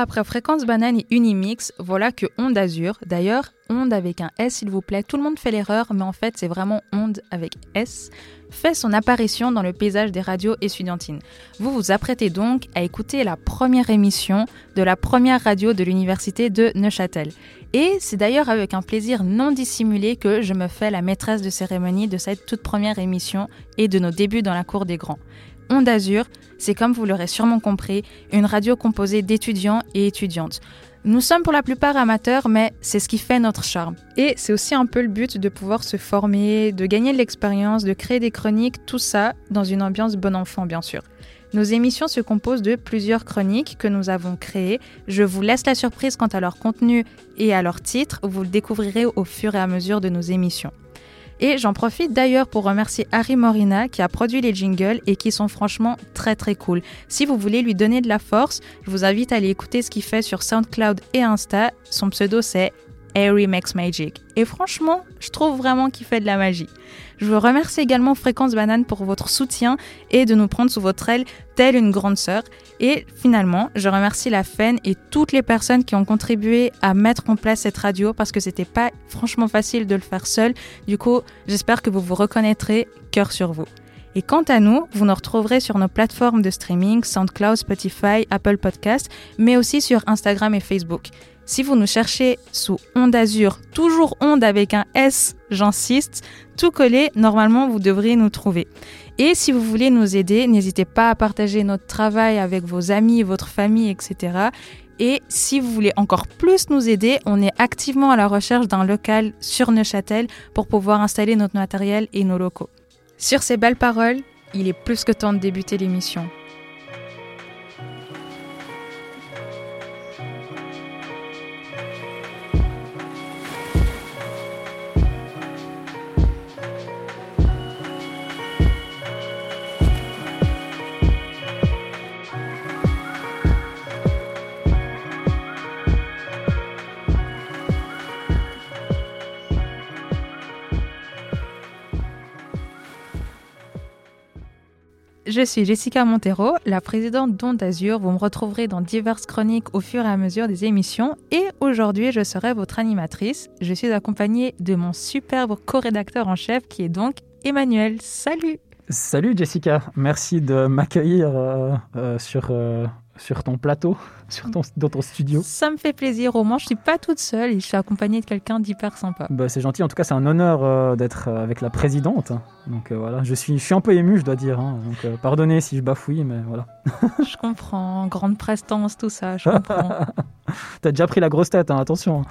Après Fréquence Banane et Unimix, voilà que Onde Azur, d'ailleurs, Onde avec un S s'il vous plaît, tout le monde fait l'erreur, mais en fait c'est vraiment Onde avec S, fait son apparition dans le paysage des radios estudiantines. Vous vous apprêtez donc à écouter la première émission de la première radio de l'université de Neuchâtel. Et c'est d'ailleurs avec un plaisir non dissimulé que je me fais la maîtresse de cérémonie de cette toute première émission et de nos débuts dans la cour des grands. Onde Azur, c'est comme vous l'aurez sûrement compris, une radio composée d'étudiants et étudiantes. Nous sommes pour la plupart amateurs, mais c'est ce qui fait notre charme. Et c'est aussi un peu le but de pouvoir se former, de gagner de l'expérience, de créer des chroniques, tout ça dans une ambiance bon enfant bien sûr. Nos émissions se composent de plusieurs chroniques que nous avons créées. Je vous laisse la surprise quant à leur contenu et à leur titre, vous le découvrirez au fur et à mesure de nos émissions. Et j'en profite d'ailleurs pour remercier Harry Morina qui a produit les jingles et qui sont franchement très très cool. Si vous voulez lui donner de la force, je vous invite à aller écouter ce qu'il fait sur SoundCloud et Insta. Son pseudo c'est Harry Makes Magic. Et franchement, je trouve vraiment qu'il fait de la magie. Je vous remercie également Fréquence Banane pour votre soutien et de nous prendre sous votre aile telle une grande sœur. Et finalement, je remercie la FEN et toutes les personnes qui ont contribué à mettre en place cette radio parce que c'était pas franchement facile de le faire seul. Du coup, j'espère que vous vous reconnaîtrez cœur sur vous. Et quant à nous, vous nous retrouverez sur nos plateformes de streaming, SoundCloud, Spotify, Apple Podcasts, mais aussi sur Instagram et Facebook. Si vous nous cherchez sous Onde Azur, toujours Onde avec un S, j'insiste, tout collé, normalement vous devriez nous trouver. Et si vous voulez nous aider, n'hésitez pas à partager notre travail avec vos amis, votre famille, etc. Et si vous voulez encore plus nous aider, on est activement à la recherche d'un local sur Neuchâtel pour pouvoir installer notre matériel et nos locaux. Sur ces belles paroles, il est plus que temps de débuter l'émission. Je suis Jessica Montero, la présidente d'Onde Azur. Vous me retrouverez dans diverses chroniques au fur et à mesure des émissions. Et aujourd'hui, je serai votre animatrice. Je suis accompagnée de mon superbe co-rédacteur en chef qui est donc Emmanuel. Salut Salut Jessica, merci de m'accueillir euh, euh, sur, euh, sur ton plateau, sur ton, dans ton studio. Ça me fait plaisir. Au moins, je suis pas toute seule et je suis accompagnée de quelqu'un d'hyper sympa. Bah, c'est gentil. En tout cas, c'est un honneur euh, d'être euh, avec la présidente. Donc euh, voilà, je suis, je suis un peu ému, je dois dire. hein. Donc euh, pardonnez si je bafouille, mais voilà. je comprends. Grande prestance, tout ça, je comprends. T'as déjà pris la grosse tête, hein, attention.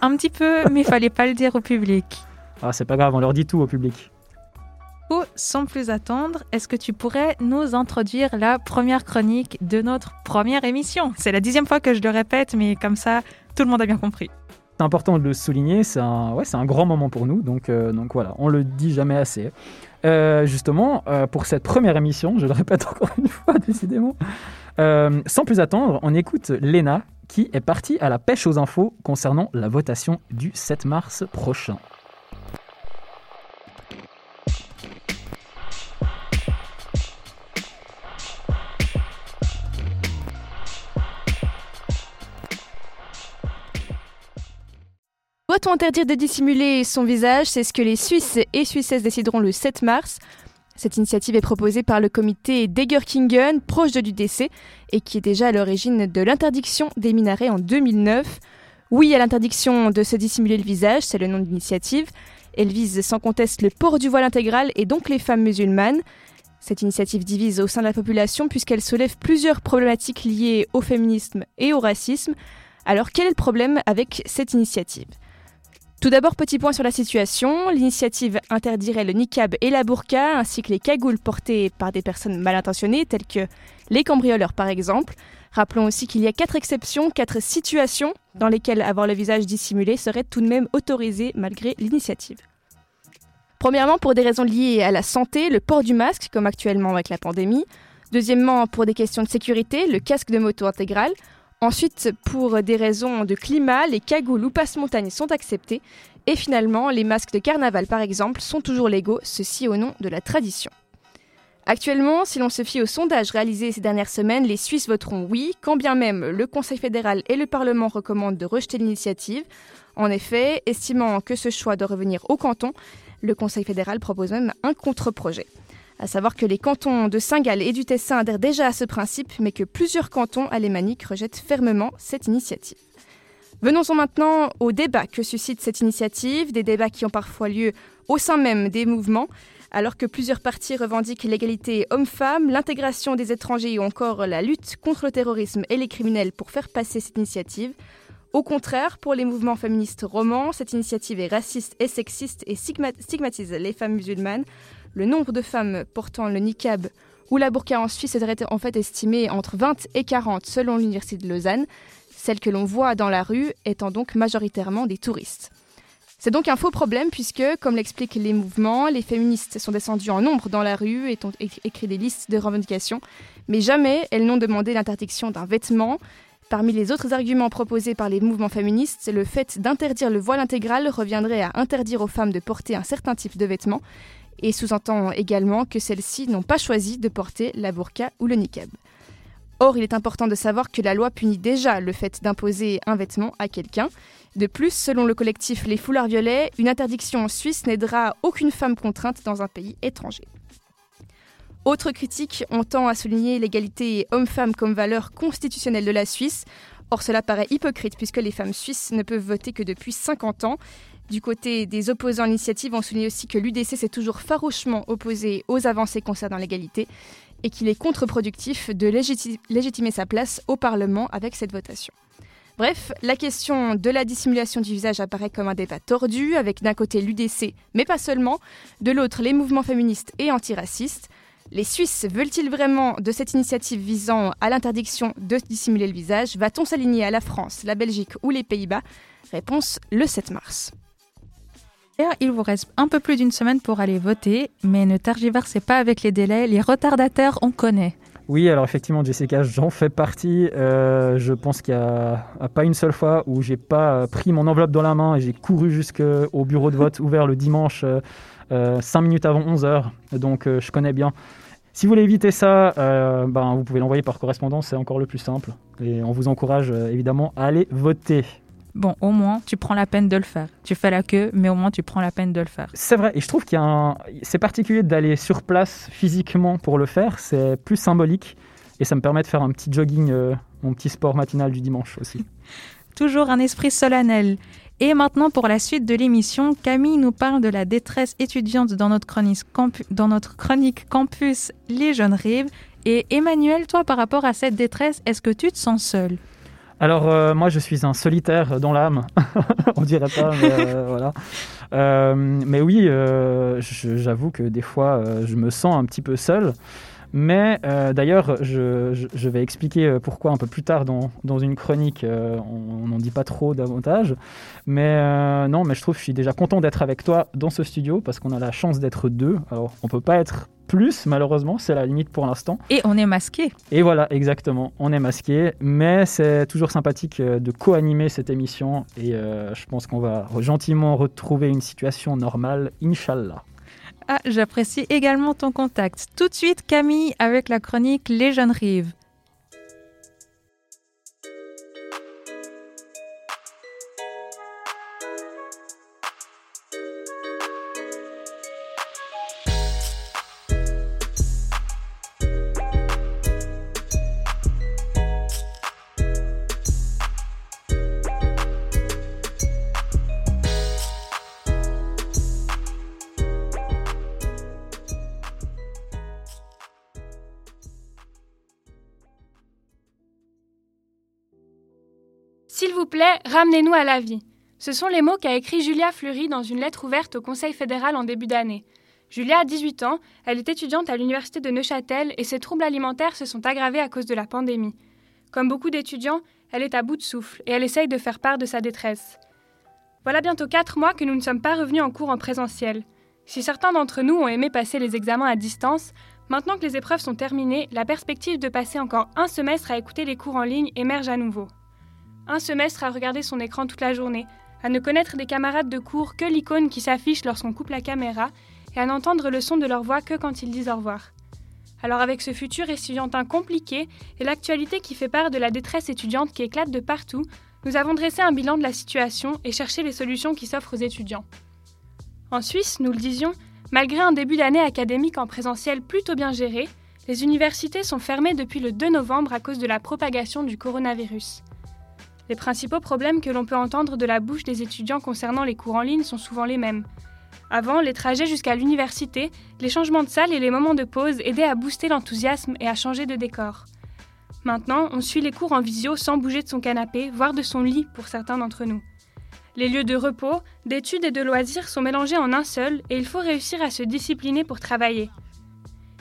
Un petit peu, mais il fallait pas le dire au public. Ah, c'est pas grave, on leur dit tout au public. Sans plus attendre, est-ce que tu pourrais nous introduire la première chronique de notre première émission? C'est la dixième fois que je le répète, mais comme ça, tout le monde a bien compris. C'est important de le souligner, c'est un, ouais, un grand moment pour nous, donc, euh, donc voilà, on le dit jamais assez. Euh, justement, euh, pour cette première émission, je le répète encore une fois, décidément, sans plus attendre, on écoute Léna qui est partie à la pêche aux infos concernant la votation du 7 mars prochain. Doit-on interdire de dissimuler son visage C'est ce que les Suisses et Suissesses décideront le 7 mars. Cette initiative est proposée par le comité Degerkingen, proche de l'UDC, et qui est déjà à l'origine de l'interdiction des minarets en 2009. Oui à l'interdiction de se dissimuler le visage, c'est le nom de l'initiative. Elle vise sans conteste le port du voile intégral et donc les femmes musulmanes. Cette initiative divise au sein de la population puisqu'elle soulève plusieurs problématiques liées au féminisme et au racisme. Alors quel est le problème avec cette initiative? Tout d'abord, petit point sur la situation. L'initiative interdirait le niqab et la burqa, ainsi que les cagoules portées par des personnes mal intentionnées, telles que les cambrioleurs par exemple. Rappelons aussi qu'il y a quatre exceptions, quatre situations dans lesquelles avoir le visage dissimulé serait tout de même autorisé malgré l'initiative. Premièrement, pour des raisons liées à la santé, le port du masque, comme actuellement avec la pandémie. Deuxièmement, pour des questions de sécurité, le casque de moto intégral. Ensuite, pour des raisons de climat, les cagoules ou passe-montagne sont acceptés. Et finalement, les masques de carnaval, par exemple, sont toujours légaux, ceci au nom de la tradition. Actuellement, si l'on se fie au sondage réalisé ces dernières semaines, les Suisses voteront oui, quand bien même le Conseil fédéral et le Parlement recommandent de rejeter l'initiative. En effet, estimant que ce choix doit revenir au canton, le Conseil fédéral propose même un contre-projet. À savoir que les cantons de Saint-Gall et du Tessin adhèrent déjà à ce principe, mais que plusieurs cantons alémaniques rejettent fermement cette initiative. Venons-en maintenant aux débats que suscite cette initiative, des débats qui ont parfois lieu au sein même des mouvements, alors que plusieurs partis revendiquent l'égalité homme-femme, l'intégration des étrangers ou encore la lutte contre le terrorisme et les criminels pour faire passer cette initiative. Au contraire, pour les mouvements féministes romans, cette initiative est raciste et sexiste et stigmatise les femmes musulmanes. Le nombre de femmes portant le niqab ou la burqa en Suisse est en fait estimé entre 20 et 40 selon l'Université de Lausanne celles que l'on voit dans la rue étant donc majoritairement des touristes. C'est donc un faux problème puisque, comme l'expliquent les mouvements, les féministes sont descendues en nombre dans la rue et ont écrit des listes de revendications, mais jamais elles n'ont demandé l'interdiction d'un vêtement. Parmi les autres arguments proposés par les mouvements féministes, le fait d'interdire le voile intégral reviendrait à interdire aux femmes de porter un certain type de vêtements et sous-entend également que celles-ci n'ont pas choisi de porter la burqa ou le niqab. Or, il est important de savoir que la loi punit déjà le fait d'imposer un vêtement à quelqu'un. De plus, selon le collectif Les Foulards Violets, une interdiction en Suisse n'aidera aucune femme contrainte dans un pays étranger. Autre critique, on tend à souligner l'égalité homme-femme comme valeur constitutionnelle de la Suisse. Or, cela paraît hypocrite puisque les femmes suisses ne peuvent voter que depuis 50 ans. Du côté des opposants à l'initiative, on souligne aussi que l'UDC s'est toujours farouchement opposé aux avancées concernant l'égalité et qu'il est contre-productif de légitimer sa place au Parlement avec cette votation. Bref, la question de la dissimulation du visage apparaît comme un débat tordu, avec d'un côté l'UDC, mais pas seulement, de l'autre les mouvements féministes et antiracistes. Les Suisses veulent-ils vraiment de cette initiative visant à l'interdiction de dissimuler le visage? Va-t-on s'aligner à la France, la Belgique ou les Pays-Bas? Réponse le 7 mars. Il vous reste un peu plus d'une semaine pour aller voter, mais ne tergiversez pas avec les délais. Les retardataires, on connaît. Oui, alors effectivement, Jessica, j'en fais partie. Euh, je pense qu'il n'y a, pas une seule fois où j'ai pas pris mon enveloppe dans la main et j'ai couru jusqu'au bureau de vote ouvert le dimanche, euh, euh, 5 minutes avant 11h. Donc euh, je connais bien. Si vous voulez éviter ça, ben, vous pouvez l'envoyer par correspondance, c'est encore le plus simple. Et on vous encourage évidemment à aller voter bon, au moins, tu prends la peine de le faire. Tu fais la queue, mais au moins, tu prends la peine de le faire. C'est vrai, et je trouve qu'il y a un... C'est particulier d'aller sur place physiquement pour le faire, c'est plus symbolique, et ça me permet de faire un petit jogging, euh, mon petit sport matinal du dimanche aussi. Toujours un esprit solennel. Et maintenant, pour la suite de l'émission, Camille nous parle de la détresse étudiante dans notre, chronique, dans notre chronique campus Les Jeunes Rives. Et Emmanuel, toi, par rapport à cette détresse, est-ce que tu te sens seul alors, euh, moi, je suis un solitaire dans l'âme. On dirait pas, mais euh, voilà. Euh, mais oui, j'avoue que des fois, je me sens un petit peu seul. Mais d'ailleurs, je, vais expliquer pourquoi un peu plus tard dans, une chronique. on n'en dit pas trop davantage. Mais non, mais je trouve que je suis déjà content d'être avec toi dans ce studio parce qu'on a la chance d'être deux. Alors, on peut pas être plus, malheureusement, c'est la limite pour l'instant. Et on est masqué. Et voilà, exactement, on est masqué, mais c'est toujours sympathique euh, de co-animer cette émission et euh, je pense qu'on va gentiment retrouver une situation normale, Inch'Allah. Ah, j'apprécie également ton contact. Tout de suite, Camille, avec la chronique Les Jeunes Rives. Ramenez-nous à la vie. Ce sont les mots qu'a écrit Julia Fleury dans une lettre ouverte au Conseil fédéral en début d'année. Julia a 18 ans, elle est étudiante à l'université de Neuchâtel et ses troubles alimentaires se sont aggravés à cause de la pandémie. Comme beaucoup d'étudiants, elle est à bout de souffle et elle essaye de faire part de sa détresse. Voilà bientôt 4 mois que nous ne sommes pas revenus en cours en présentiel. Si certains d'entre nous ont aimé passer les examens à distance, maintenant que les épreuves sont terminées, la perspective de passer encore un semestre à écouter les cours en ligne émerge à nouveau un semestre à regarder son écran toute la journée, à ne connaître des camarades de cours que l'icône qui s'affiche lorsqu'on coupe la caméra, et à n'entendre le son de leur voix que quand ils disent au revoir. Alors avec ce futur étudiantin compliqué et l'actualité qui fait part de la détresse étudiante qui éclate de partout, nous avons dressé un bilan de la situation et cherché les solutions qui s'offrent aux étudiants. En Suisse, nous le disions, malgré un début d'année académique en présentiel plutôt bien géré, les universités sont fermées depuis le 2 novembre à cause de la propagation du coronavirus. Les principaux problèmes que l'on peut entendre de la bouche des étudiants concernant les cours en ligne sont souvent les mêmes. Avant, les trajets jusqu'à l'université, les changements de salle et les moments de pause aidaient à booster l'enthousiasme et à changer de décor. Maintenant, on suit les cours en visio sans bouger de son canapé, voire de son lit pour certains d'entre nous. Les lieux de repos, d'études et de loisirs sont mélangés en un seul et il faut réussir à se discipliner pour travailler.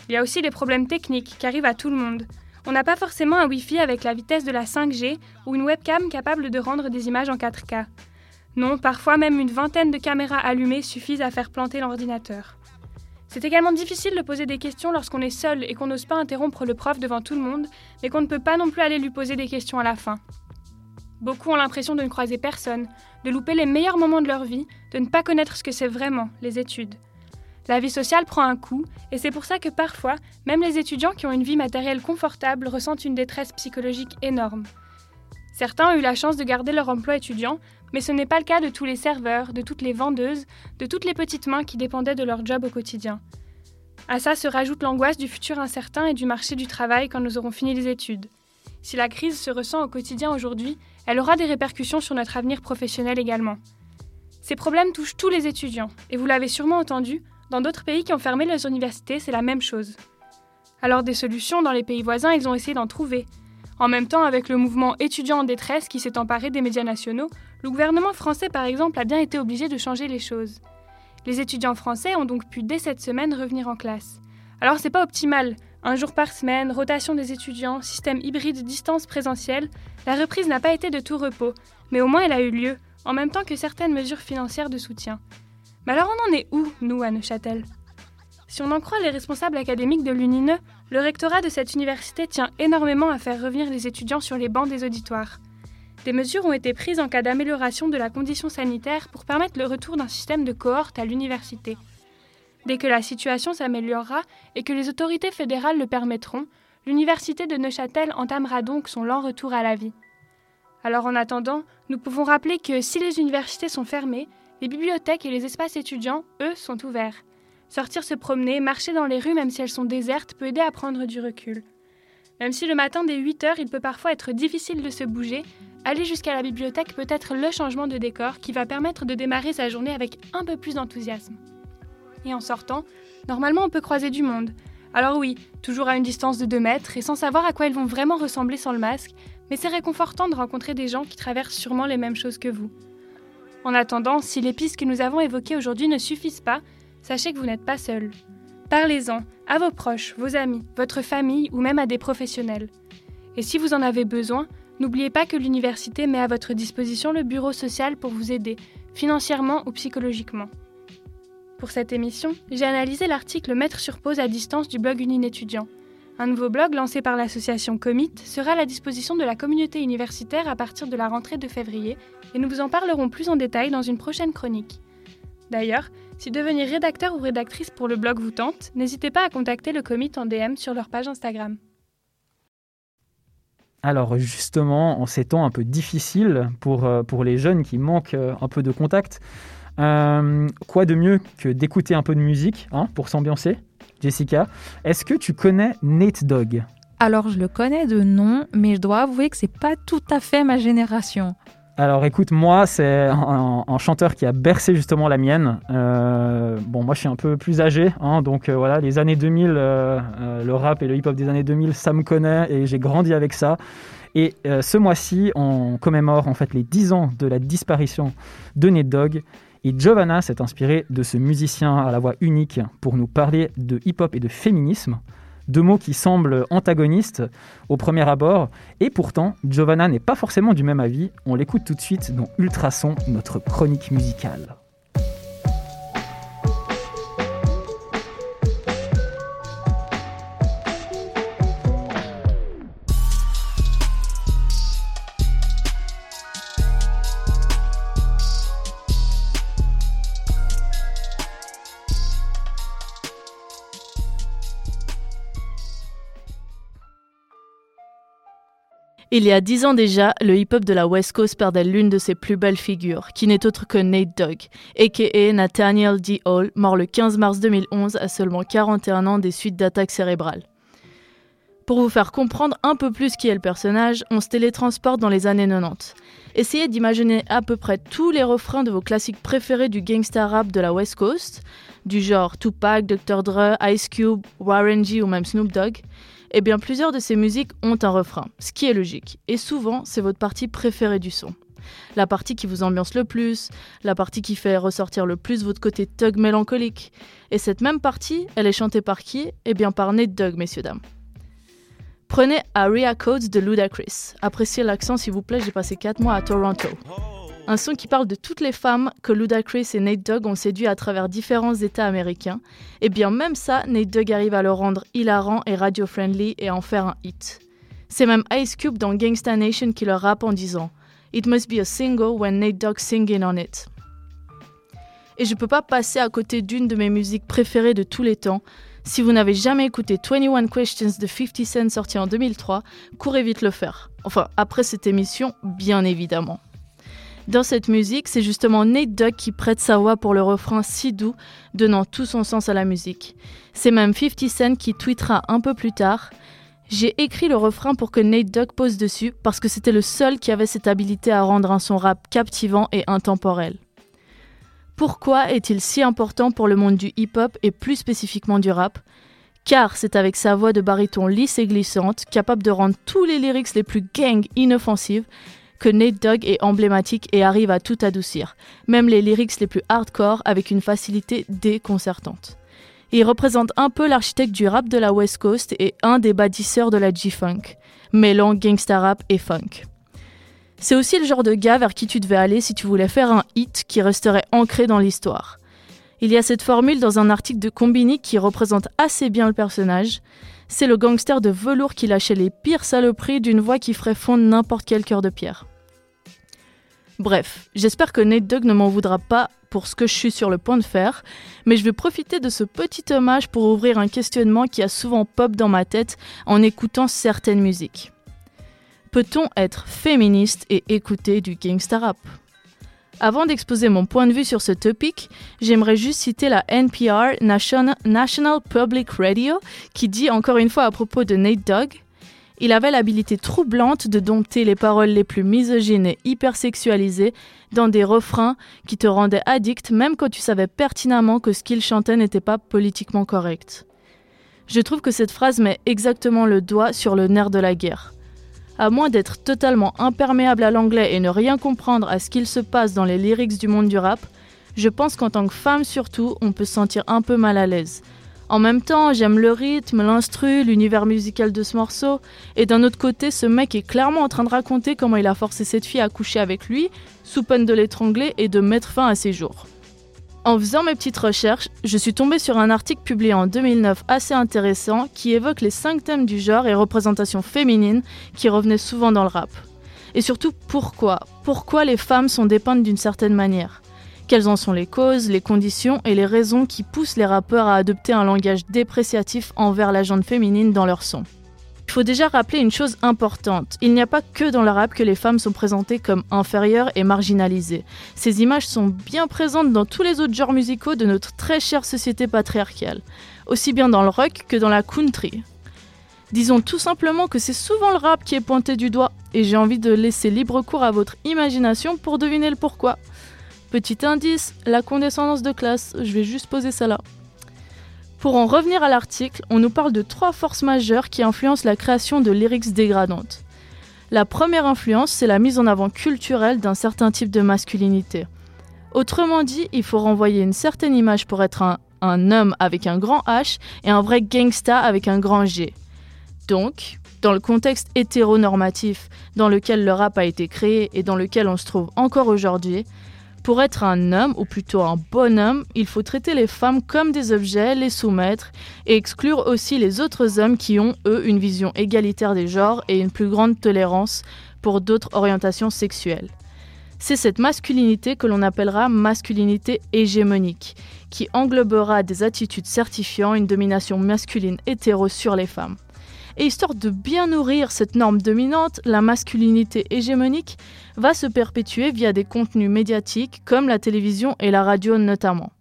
Il y a aussi des problèmes techniques qui arrivent à tout le monde. On n'a pas forcément un Wi-Fi avec la vitesse de la 5G ou une webcam capable de rendre des images en 4K. Non, parfois même une vingtaine de caméras allumées suffisent à faire planter l'ordinateur. C'est également difficile de poser des questions lorsqu'on est seul et qu'on n'ose pas interrompre le prof devant tout le monde, mais qu'on ne peut pas non plus aller lui poser des questions à la fin. Beaucoup ont l'impression de ne croiser personne, de louper les meilleurs moments de leur vie, de ne pas connaître ce que c'est vraiment, les études. La vie sociale prend un coup, et c'est pour ça que parfois, même les étudiants qui ont une vie matérielle confortable ressentent une détresse psychologique énorme. Certains ont eu la chance de garder leur emploi étudiant, mais ce n'est pas le cas de tous les serveurs, de toutes les vendeuses, de toutes les petites mains qui dépendaient de leur job au quotidien. À ça se rajoute l'angoisse du futur incertain et du marché du travail quand nous aurons fini les études. Si la crise se ressent au quotidien aujourd'hui, elle aura des répercussions sur notre avenir professionnel également. Ces problèmes touchent tous les étudiants, et vous l'avez sûrement entendu, dans d'autres pays qui ont fermé leurs universités, c'est la même chose. Alors des solutions dans les pays voisins, ils ont essayé d'en trouver. En même temps, avec le mouvement étudiant en détresse qui s'est emparé des médias nationaux, le gouvernement français par exemple a bien été obligé de changer les choses. Les étudiants français ont donc pu dès cette semaine revenir en classe. Alors c'est pas optimal, un jour par semaine, rotation des étudiants, système hybride distance présentielle, la reprise n'a pas été de tout repos, mais au moins elle a eu lieu, en même temps que certaines mesures financières de soutien. Mais alors on en est où, nous, à Neuchâtel? Si on en croit les responsables académiques de l'UNINE, le rectorat de cette université tient énormément à faire revenir les étudiants sur les bancs des auditoires. Des mesures ont été prises en cas d'amélioration de la condition sanitaire pour permettre le retour d'un système de cohorte à l'université. Dès que la situation s'améliorera et que les autorités fédérales le permettront, l'université de Neuchâtel entamera donc son lent retour à la vie. Alors en attendant, nous pouvons rappeler que si les universités sont fermées, les bibliothèques et les espaces étudiants, eux, sont ouverts. Sortir se promener, marcher dans les rues même si elles sont désertes peut aider à prendre du recul. Même si le matin dès 8 heures il peut parfois être difficile de se bouger, aller jusqu'à la bibliothèque peut être le changement de décor qui va permettre de démarrer sa journée avec un peu plus d'enthousiasme et en sortant, normalement on peut croiser du monde. Alors oui, toujours à une distance de 2 mètres et sans savoir à quoi ils vont vraiment ressembler sans le masque, mais c'est réconfortant de rencontrer des gens qui traversent sûrement les mêmes choses que vous. En attendant, si les pistes que nous avons évoquées aujourd'hui ne suffisent pas, sachez que vous n'êtes pas seul. Parlez-en à vos proches, vos amis, votre famille ou même à des professionnels. Et si vous en avez besoin, n'oubliez pas que l'université met à votre disposition le bureau social pour vous aider, financièrement ou psychologiquement. Pour cette émission, j'ai analysé l'article Mettre sur pause à distance du blog Unine étudiant. Un nouveau blog lancé par l'association Comit sera à la disposition de la communauté universitaire à partir de la rentrée de février et nous vous en parlerons plus en détail dans une prochaine chronique. D'ailleurs, si devenir rédacteur ou rédactrice pour le blog vous tente, n'hésitez pas à contacter le Comit en DM sur leur page Instagram. Alors justement, en ces temps un peu difficiles pour, euh, les jeunes qui manquent euh, un peu de contact, euh, quoi de mieux que d'écouter un peu de musique hein, pour s'ambiancer? Jessica, est-ce que tu connais Nate Dogg? Alors, je le connais de nom, mais je dois avouer que c'est pas tout à fait ma génération. Alors écoute, moi, c'est un, chanteur qui a bercé justement la mienne. Euh, bon, moi, je suis un peu plus âgé, hein, donc euh, voilà, les années 2000, le rap et le hip-hop des années 2000, ça me connaît et j'ai grandi avec ça. Et ce mois-ci, on commémore en fait les 10 ans de la disparition de Nate Dogg. Et Giovanna s'est inspirée de ce musicien à la voix unique pour nous parler de hip-hop et de féminisme, deux mots qui semblent antagonistes au premier abord, et pourtant Giovanna n'est pas forcément du même avis, on l'écoute tout de suite dans Ultrason, notre chronique musicale. Il y a dix ans déjà, le hip-hop de la West Coast perdait l'une de ses plus belles figures, qui n'est autre que Nate Dogg, a.k.a. Nathaniel D. Hall, mort le 15 mars 2011 à seulement 41 ans des suites d'attaques cérébrales. Pour vous faire comprendre un peu plus qui est le personnage, on se télétransporte dans les années 90. Essayez d'imaginer à peu près tous les refrains de vos classiques préférés du gangsta rap de la West Coast, du genre Tupac, Dr. Dre, Ice Cube, Warren G ou même Snoop Dogg, eh bien plusieurs de ces musiques ont un refrain, ce qui est logique. Et souvent, c'est votre partie préférée du son. La partie qui vous ambiance le plus, la partie qui fait ressortir le plus votre côté thug mélancolique. Et cette même partie, elle est chantée par qui? Eh bien par Nate Dogg, messieurs dames. Prenez Aria Codes de Ludacris. Appréciez l'accent s'il vous plaît, j'ai passé 4 mois à Toronto. Un son qui parle de toutes les femmes que Ludacris et Nate Dogg ont séduit à travers différents États américains. Et bien même ça, Nate Dogg arrive à le rendre hilarant et radio-friendly et en faire un hit. C'est même Ice Cube dans Gangsta Nation qui le rappe en disant It must be a single when Nate Dogg singing on it. Et je peux pas passer à côté d'une de mes musiques préférées de tous les temps. Si vous n'avez jamais écouté 21 Questions de 50 Cent sorti en 2003, courez vite le faire. Enfin, après cette émission, bien évidemment. Dans cette musique, c'est justement Nate Dogg qui prête sa voix pour le refrain si doux, donnant tout son sens à la musique. C'est même 50 Cent qui tweetera un peu plus tard J'ai écrit le refrain pour que Nate Dogg pose dessus parce que c'était le seul qui avait cette habilité à rendre un son rap captivant et intemporel. Pourquoi est-il si important pour le monde du hip-hop et plus spécifiquement du rap? Car c'est avec sa voix de baryton lisse et glissante, capable de rendre tous les lyrics les plus gang inoffensives, que Nate Dogg est emblématique et arrive à tout adoucir, même les lyrics les plus hardcore avec une facilité déconcertante. Il représente un peu l'architecte du rap de la West Coast et un des bâtisseurs de la G-Funk, mêlant gangsta rap et funk. C'est aussi le genre de gars vers qui tu devais aller si tu voulais faire un hit qui resterait ancré dans l'histoire. Il y a cette formule dans un article de Combini qui représente assez bien le personnage. C'est le gangster de velours qui lâchait les pires saloperies d'une voix qui ferait fondre n'importe quel cœur de pierre. Bref, j'espère que Nate Dogg ne m'en voudra pas pour ce que je suis sur le point de faire, mais je vais profiter de ce petit hommage pour ouvrir un questionnement qui a souvent pop dans ma tête en écoutant certaines musiques. Peut-on être féministe et écouter du gangsta rap? Avant d'exposer mon point de vue sur ce topic, j'aimerais juste citer la NPR National Public Radio qui dit encore une fois à propos de Nate Dogg il avait l'habilité troublante de dompter les paroles les plus misogynes et hypersexualisées dans des refrains qui te rendaient addict même quand tu savais pertinemment que ce qu'il chantait n'était pas politiquement correct. Je trouve que cette phrase met exactement le doigt sur le nerf de la guerre. À moins d'être totalement imperméable à l'anglais et ne rien comprendre à ce qu'il se passe dans les lyrics du monde du rap, je pense qu'en tant que femme surtout, on peut se sentir un peu mal à l'aise. En même temps, j'aime le rythme, l'instru, l'univers musical de ce morceau. Et d'un autre côté, ce mec est clairement en train de raconter comment il a forcé cette fille à coucher avec lui, sous peine de l'étrangler et de mettre fin à ses jours. En faisant mes petites recherches, je suis tombée sur un article publié en 2009 assez intéressant qui évoque les 5 thèmes du genre et représentations féminines qui revenaient souvent dans le rap. Et surtout pourquoi? Pourquoi les femmes sont dépeintes d'une certaine manière? Quelles en sont les causes, les conditions et les raisons qui poussent les rappeurs à adopter un langage dépréciatif envers la gente féminine dans leur son il faut déjà rappeler une chose importante. Il n'y a pas que dans le rap que les femmes sont présentées comme inférieures et marginalisées. Ces images sont bien présentes dans tous les autres genres musicaux de notre très chère société patriarcale, aussi bien dans le rock que dans la country. Disons tout simplement que c'est souvent le rap qui est pointé du doigt, et j'ai envie de laisser libre cours à votre imagination pour deviner le pourquoi. Petit indice, la condescendance de classe, je vais juste poser ça là. Pour en revenir à l'article, on nous parle de trois forces majeures qui influencent la création de lyrics dégradantes. La première influence, c'est la mise en avant culturelle d'un certain type de masculinité. Autrement dit, il faut renvoyer une certaine image pour être un, un homme avec un grand H et un vrai gangsta avec un grand G. Donc, dans le contexte hétéronormatif dans lequel le rap a été créé et dans lequel on se trouve encore aujourd'hui, pour être un homme, ou plutôt un bonhomme, il faut traiter les femmes comme des objets, les soumettre, et exclure aussi les autres hommes qui ont, eux, une vision égalitaire des genres et une plus grande tolérance pour d'autres orientations sexuelles. C'est cette masculinité que l'on appellera masculinité hégémonique, qui englobera des attitudes certifiant une domination masculine hétéro sur les femmes. Et histoire de bien nourrir cette norme dominante, la masculinité hégémonique va se perpétuer via des contenus médiatiques comme la télévision et la radio notamment.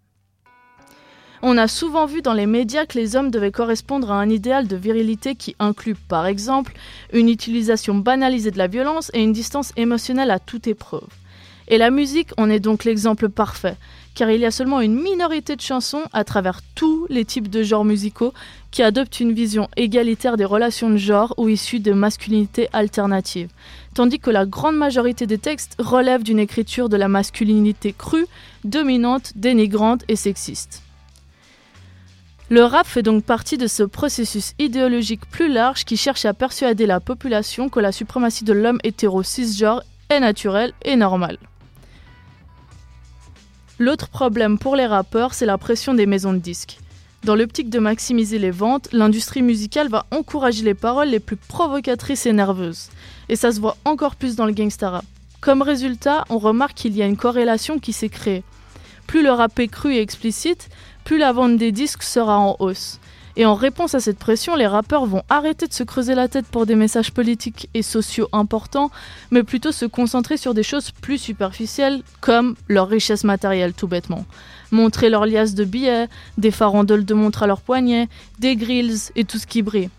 On a souvent vu dans les médias que les hommes devaient correspondre à un idéal de virilité qui inclut par exemple une utilisation banalisée de la violence et une distance émotionnelle à toute épreuve. Et la musique en est donc l'exemple parfait, car il y a seulement une minorité de chansons à travers tous les types de genres musicaux qui adoptent une vision égalitaire des relations de genre ou issues de masculinité alternative, tandis que la grande majorité des textes relèvent d'une écriture de la masculinité crue, dominante, dénigrante et sexiste. Le rap fait donc partie de ce processus idéologique plus large qui cherche à persuader la population que la suprématie de l'homme hétéro cisgenre est naturelle et normale. L'autre problème pour les rappeurs, c'est la pression des maisons de disques. Dans l'optique de maximiser les ventes, l'industrie musicale va encourager les paroles les plus provocatrices et nerveuses. Et ça se voit encore plus dans le gangsta rap. Comme résultat, on remarque qu'il y a une corrélation qui s'est créée. Plus le rap est cru et explicite, plus la vente des disques sera en hausse. Et en réponse à cette pression, les rappeurs vont arrêter de se creuser la tête pour des messages politiques et sociaux importants, mais plutôt se concentrer sur des choses plus superficielles, comme leur richesse matérielle tout bêtement. Montrer leur liasse de billets, des farandoles de montres à leurs poignets, des grills et tout ce qui brille.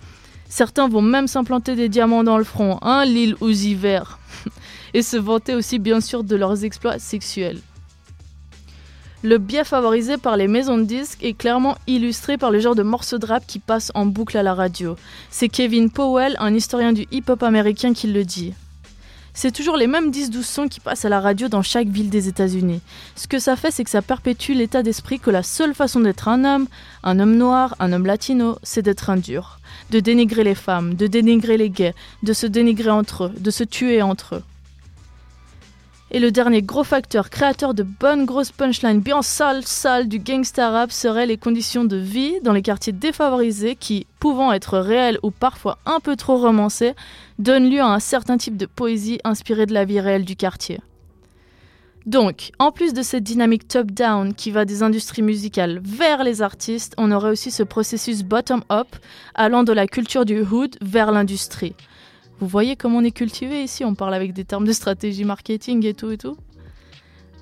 Certains vont même s'implanter des diamants dans le front, hein, l'île aux hivers. et se vanter aussi bien sûr de leurs exploits sexuels. Le biais favorisé par les maisons de disques est clairement illustré par le genre de morceaux de rap qui passent en boucle à la radio. C'est Kevin Powell, un historien du hip-hop américain, qui le dit. C'est toujours les mêmes 10-12 sons qui passent à la radio dans chaque ville des États-Unis. Ce que ça fait, c'est que ça perpétue l'état d'esprit que la seule façon d'être un homme, un homme noir, un homme latino, c'est d'être un dur. De dénigrer les femmes, de dénigrer les gays, de se dénigrer entre eux, de se tuer entre eux. Et le dernier gros facteur créateur de bonnes grosses punchlines bien sales, sales du gangsta rap serait les conditions de vie dans les quartiers défavorisés qui, pouvant être réelles ou parfois un peu trop romancées, donnent lieu à un certain type de poésie inspirée de la vie réelle du quartier. Donc, en plus de cette dynamique top-down qui va des industries musicales vers les artistes, on aurait aussi ce processus bottom-up allant de la culture du hood vers l'industrie. Vous voyez comment on est cultivé ici, on parle avec des termes de stratégie marketing et tout et tout.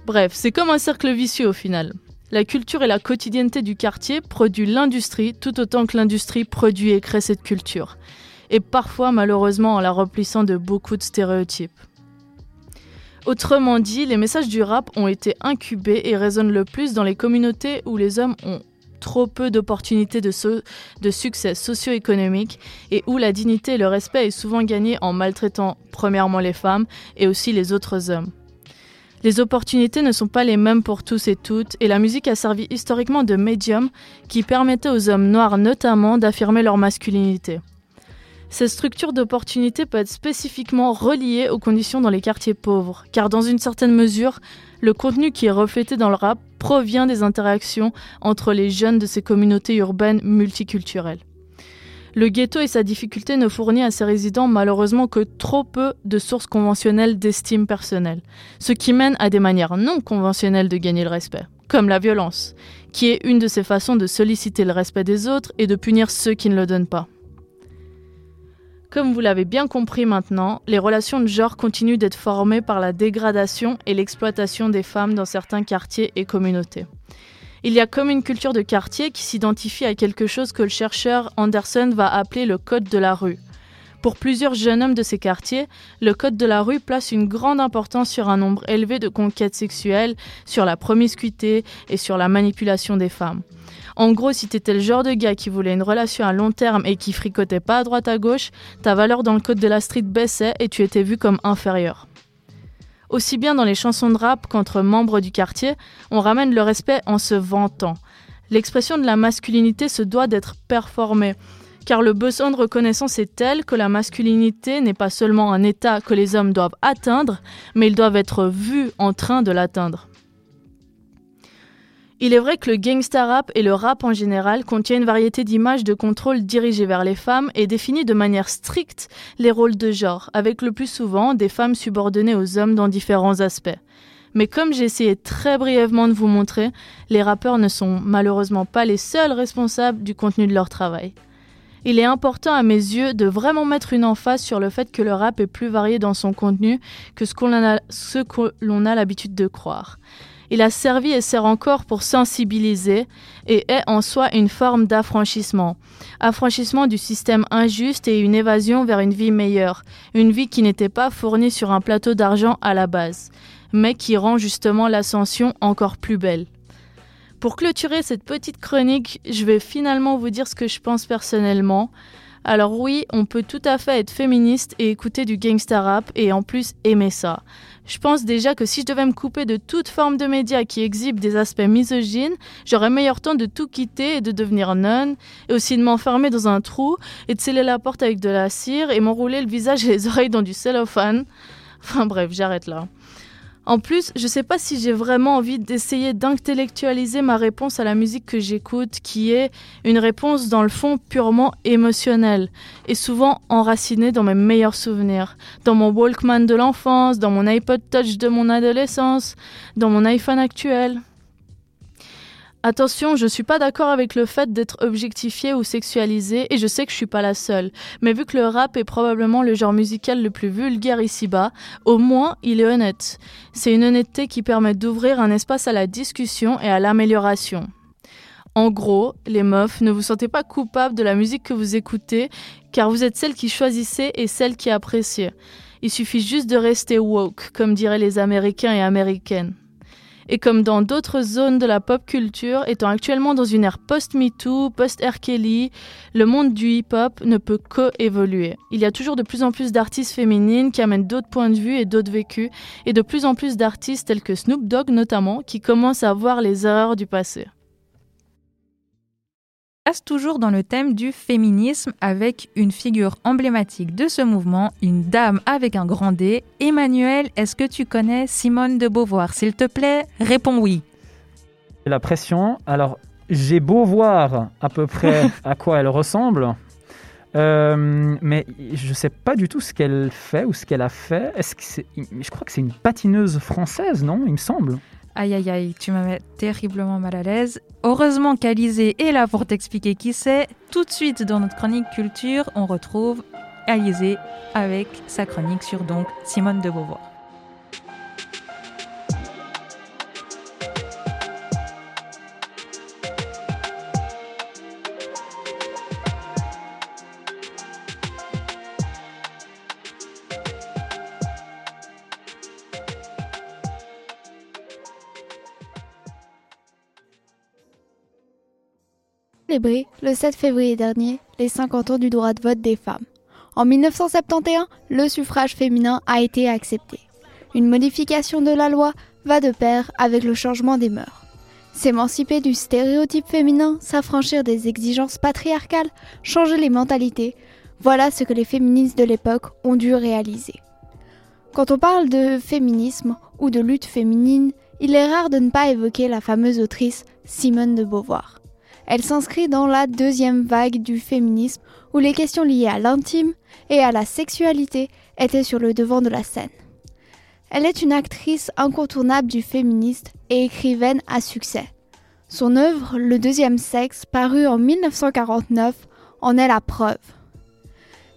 Bref, c'est comme un cercle vicieux au final. La culture et la quotidienneté du quartier produit l'industrie tout autant que l'industrie produit et crée cette culture. Et parfois malheureusement en la remplissant de beaucoup de stéréotypes. Autrement dit, les messages du rap ont été incubés et résonnent le plus dans les communautés où les hommes ont trop peu d'opportunités de, succès socio-économique et où la dignité et le respect est souvent gagné en maltraitant premièrement les femmes et aussi les autres hommes. Les opportunités ne sont pas les mêmes pour tous et toutes et la musique a servi historiquement de médium qui permettait aux hommes noirs notamment d'affirmer leur masculinité. Cette structure d'opportunité peut être spécifiquement reliée aux conditions dans les quartiers pauvres, car dans une certaine mesure, le contenu qui est reflété dans le rap provient des interactions entre les jeunes de ces communautés urbaines multiculturelles. Le ghetto et sa difficulté ne fournit à ses résidents malheureusement que trop peu de sources conventionnelles d'estime personnelle, ce qui mène à des manières non conventionnelles de gagner le respect, comme la violence, qui est une de ces façons de solliciter le respect des autres et de punir ceux qui ne le donnent pas. Comme vous l'avez bien compris maintenant, les relations de genre continuent d'être formées par la dégradation et l'exploitation des femmes dans certains quartiers et communautés. Il y a comme une culture de quartier qui s'identifie à quelque chose que le chercheur Anderson va appeler le code de la rue. Pour plusieurs jeunes hommes de ces quartiers, le code de la rue place une grande importance sur un nombre élevé de conquêtes sexuelles, sur la promiscuité et sur la manipulation des femmes. En gros, si t'étais le genre de gars qui voulait une relation à long terme et qui fricotait pas à droite à gauche, ta valeur dans le code de la street baissait et tu étais vu comme inférieur. Aussi bien dans les chansons de rap qu'entre membres du quartier, on ramène le respect en se vantant. L'expression de la masculinité se doit d'être performée, car le besoin de reconnaissance est tel que la masculinité n'est pas seulement un état que les hommes doivent atteindre, mais ils doivent être vus en train de l'atteindre. Il est vrai que le gangsta rap et le rap en général contiennent une variété d'images de contrôle dirigées vers les femmes et définissent de manière stricte les rôles de genre, avec le plus souvent des femmes subordonnées aux hommes dans différents aspects. Mais comme j'ai essayé très brièvement de vous montrer, les rappeurs ne sont malheureusement pas les seuls responsables du contenu de leur travail. Il est important à mes yeux de vraiment mettre une emphase sur le fait que le rap est plus varié dans son contenu que ce que l'on a l'habitude de croire. Il a servi et sert encore pour sensibiliser et est en soi une forme d'affranchissement. Affranchissement du système injuste et une évasion vers une vie meilleure, une vie qui n'était pas fournie sur un plateau d'argent à la base, mais qui rend justement l'ascension encore plus belle. Pour clôturer cette petite chronique, je vais finalement vous dire ce que je pense personnellement. Alors oui, on peut tout à fait être féministe et écouter du gangsta rap et en plus aimer ça. Je pense déjà que si je devais me couper de toute forme de médias qui exhibent des aspects misogynes, j'aurais meilleur temps de tout quitter et de devenir nonne, et aussi de m'enfermer dans un trou et de sceller la porte avec de la cire et m'enrouler le visage et les oreilles dans du cellophane. Enfin bref, j'arrête là. En plus, je sais pas si j'ai vraiment envie d'essayer d'intellectualiser ma réponse à la musique que j'écoute, qui est une réponse dans le fond purement émotionnelle et souvent enracinée dans mes meilleurs souvenirs, dans mon Walkman de l'enfance, dans mon iPod Touch de mon adolescence, dans mon iPhone actuel. Attention, je ne suis pas d'accord avec le fait d'être objectifié ou sexualisé et je sais que je suis pas la seule. Mais vu que le rap est probablement le genre musical le plus vulgaire ici-bas, au moins il est honnête. C'est une honnêteté qui permet d'ouvrir un espace à la discussion et à l'amélioration. En gros, les meufs, ne vous sentez pas coupables de la musique que vous écoutez, car vous êtes celles qui choisissez et celles qui appréciez. Il suffit juste de rester woke, comme diraient les Américains et Américaines et comme dans d'autres zones de la pop culture, étant actuellement dans une ère post-MeToo, post-R. Le monde du hip-hop ne peut qu'évoluer. Il y a toujours de plus en plus d'artistes féminines qui amènent d'autres points de vue et d'autres vécus, et de plus en plus d'artistes tels que Snoop Dogg notamment, qui commencent à voir les erreurs du passé reste toujours dans le thème du féminisme avec une figure emblématique de ce mouvement, une dame avec un grand D. Emmanuel, est-ce que tu connais Simone de Beauvoir? S'il te plaît, réponds oui. La pression. Alors, j'ai beau voir à peu près à quoi elle ressemble, euh, mais je ne sais pas du tout ce qu'elle fait ou ce qu'elle a fait. Est-ce que c'est, je crois que c'est une patineuse française, non Il me semble. Aïe aïe aïe, tu me mets terriblement mal à l'aise. Heureusement qu'Alizé est là pour t'expliquer qui c'est. Tout de suite dans notre chronique culture, on retrouve Alizé avec sa chronique sur donc Simone de Beauvoir. Le 7 février dernier les 50 ans du droit de vote des femmes. En 1971, le suffrage féminin a été accepté. Une modification de la loi va de pair avec le changement des mœurs. S'émanciper du stéréotype féminin, s'affranchir des exigences patriarcales, changer les mentalités, voilà ce que les féministes de l'époque ont dû réaliser. Quand on parle de féminisme ou de lutte féminine, il est rare de ne pas évoquer la fameuse autrice Simone de Beauvoir. Elle s'inscrit dans la deuxième vague du féminisme où les questions liées à l'intime et à la sexualité étaient sur le devant de la scène. Elle est une actrice incontournable du féministe et écrivaine à succès. Son œuvre, Le deuxième sexe, paru en 1949, en est la preuve.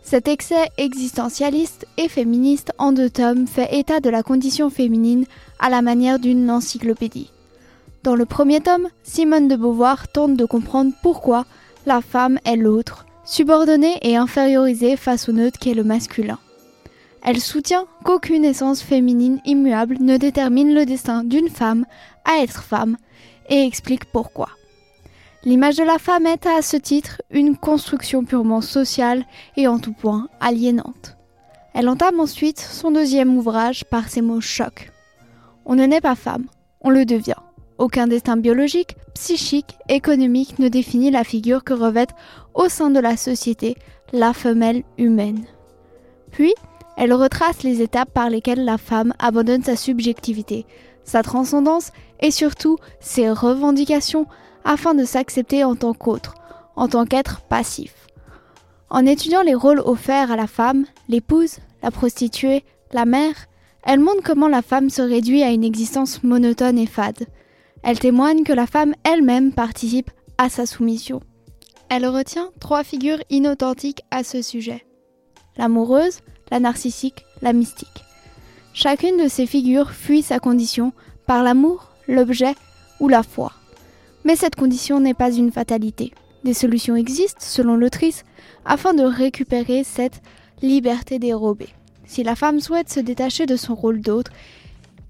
Cet excès existentialiste et féministe en deux tomes fait état de la condition féminine à la manière d'une encyclopédie. Dans le premier tome, Simone de Beauvoir tente de comprendre pourquoi la femme est l'autre, subordonnée et infériorisée face au neutre qu'est le masculin. Elle soutient qu'aucune essence féminine immuable ne détermine le destin d'une femme à être femme et explique pourquoi. L'image de la femme est à ce titre une construction purement sociale et en tout point aliénante. Elle entame ensuite son deuxième ouvrage par ces mots chocs. On ne naît pas femme, on le devient. Aucun destin biologique, psychique, économique ne définit la figure que revêt au sein de la société la femelle humaine. Puis, elle retrace les étapes par lesquelles la femme abandonne sa subjectivité, sa transcendance et surtout ses revendications afin de s'accepter en tant qu'autre, en tant qu'être passif. En étudiant les rôles offerts à la femme, l'épouse, la prostituée, la mère, elle montre comment la femme se réduit à une existence monotone et fade, elle témoigne que la femme elle-même participe à sa soumission. elle retient trois figures inauthentiques à ce sujet. L'amoureuse, la narcissique, la mystique. Chacune de ces figures fuit sa condition par l'amour, l'objet ou la foi. Mais cette condition n'est pas une fatalité. Des solutions existent, selon l'autrice, afin de récupérer cette liberté dérobée. Si la femme souhaite se détacher de son rôle d'autre,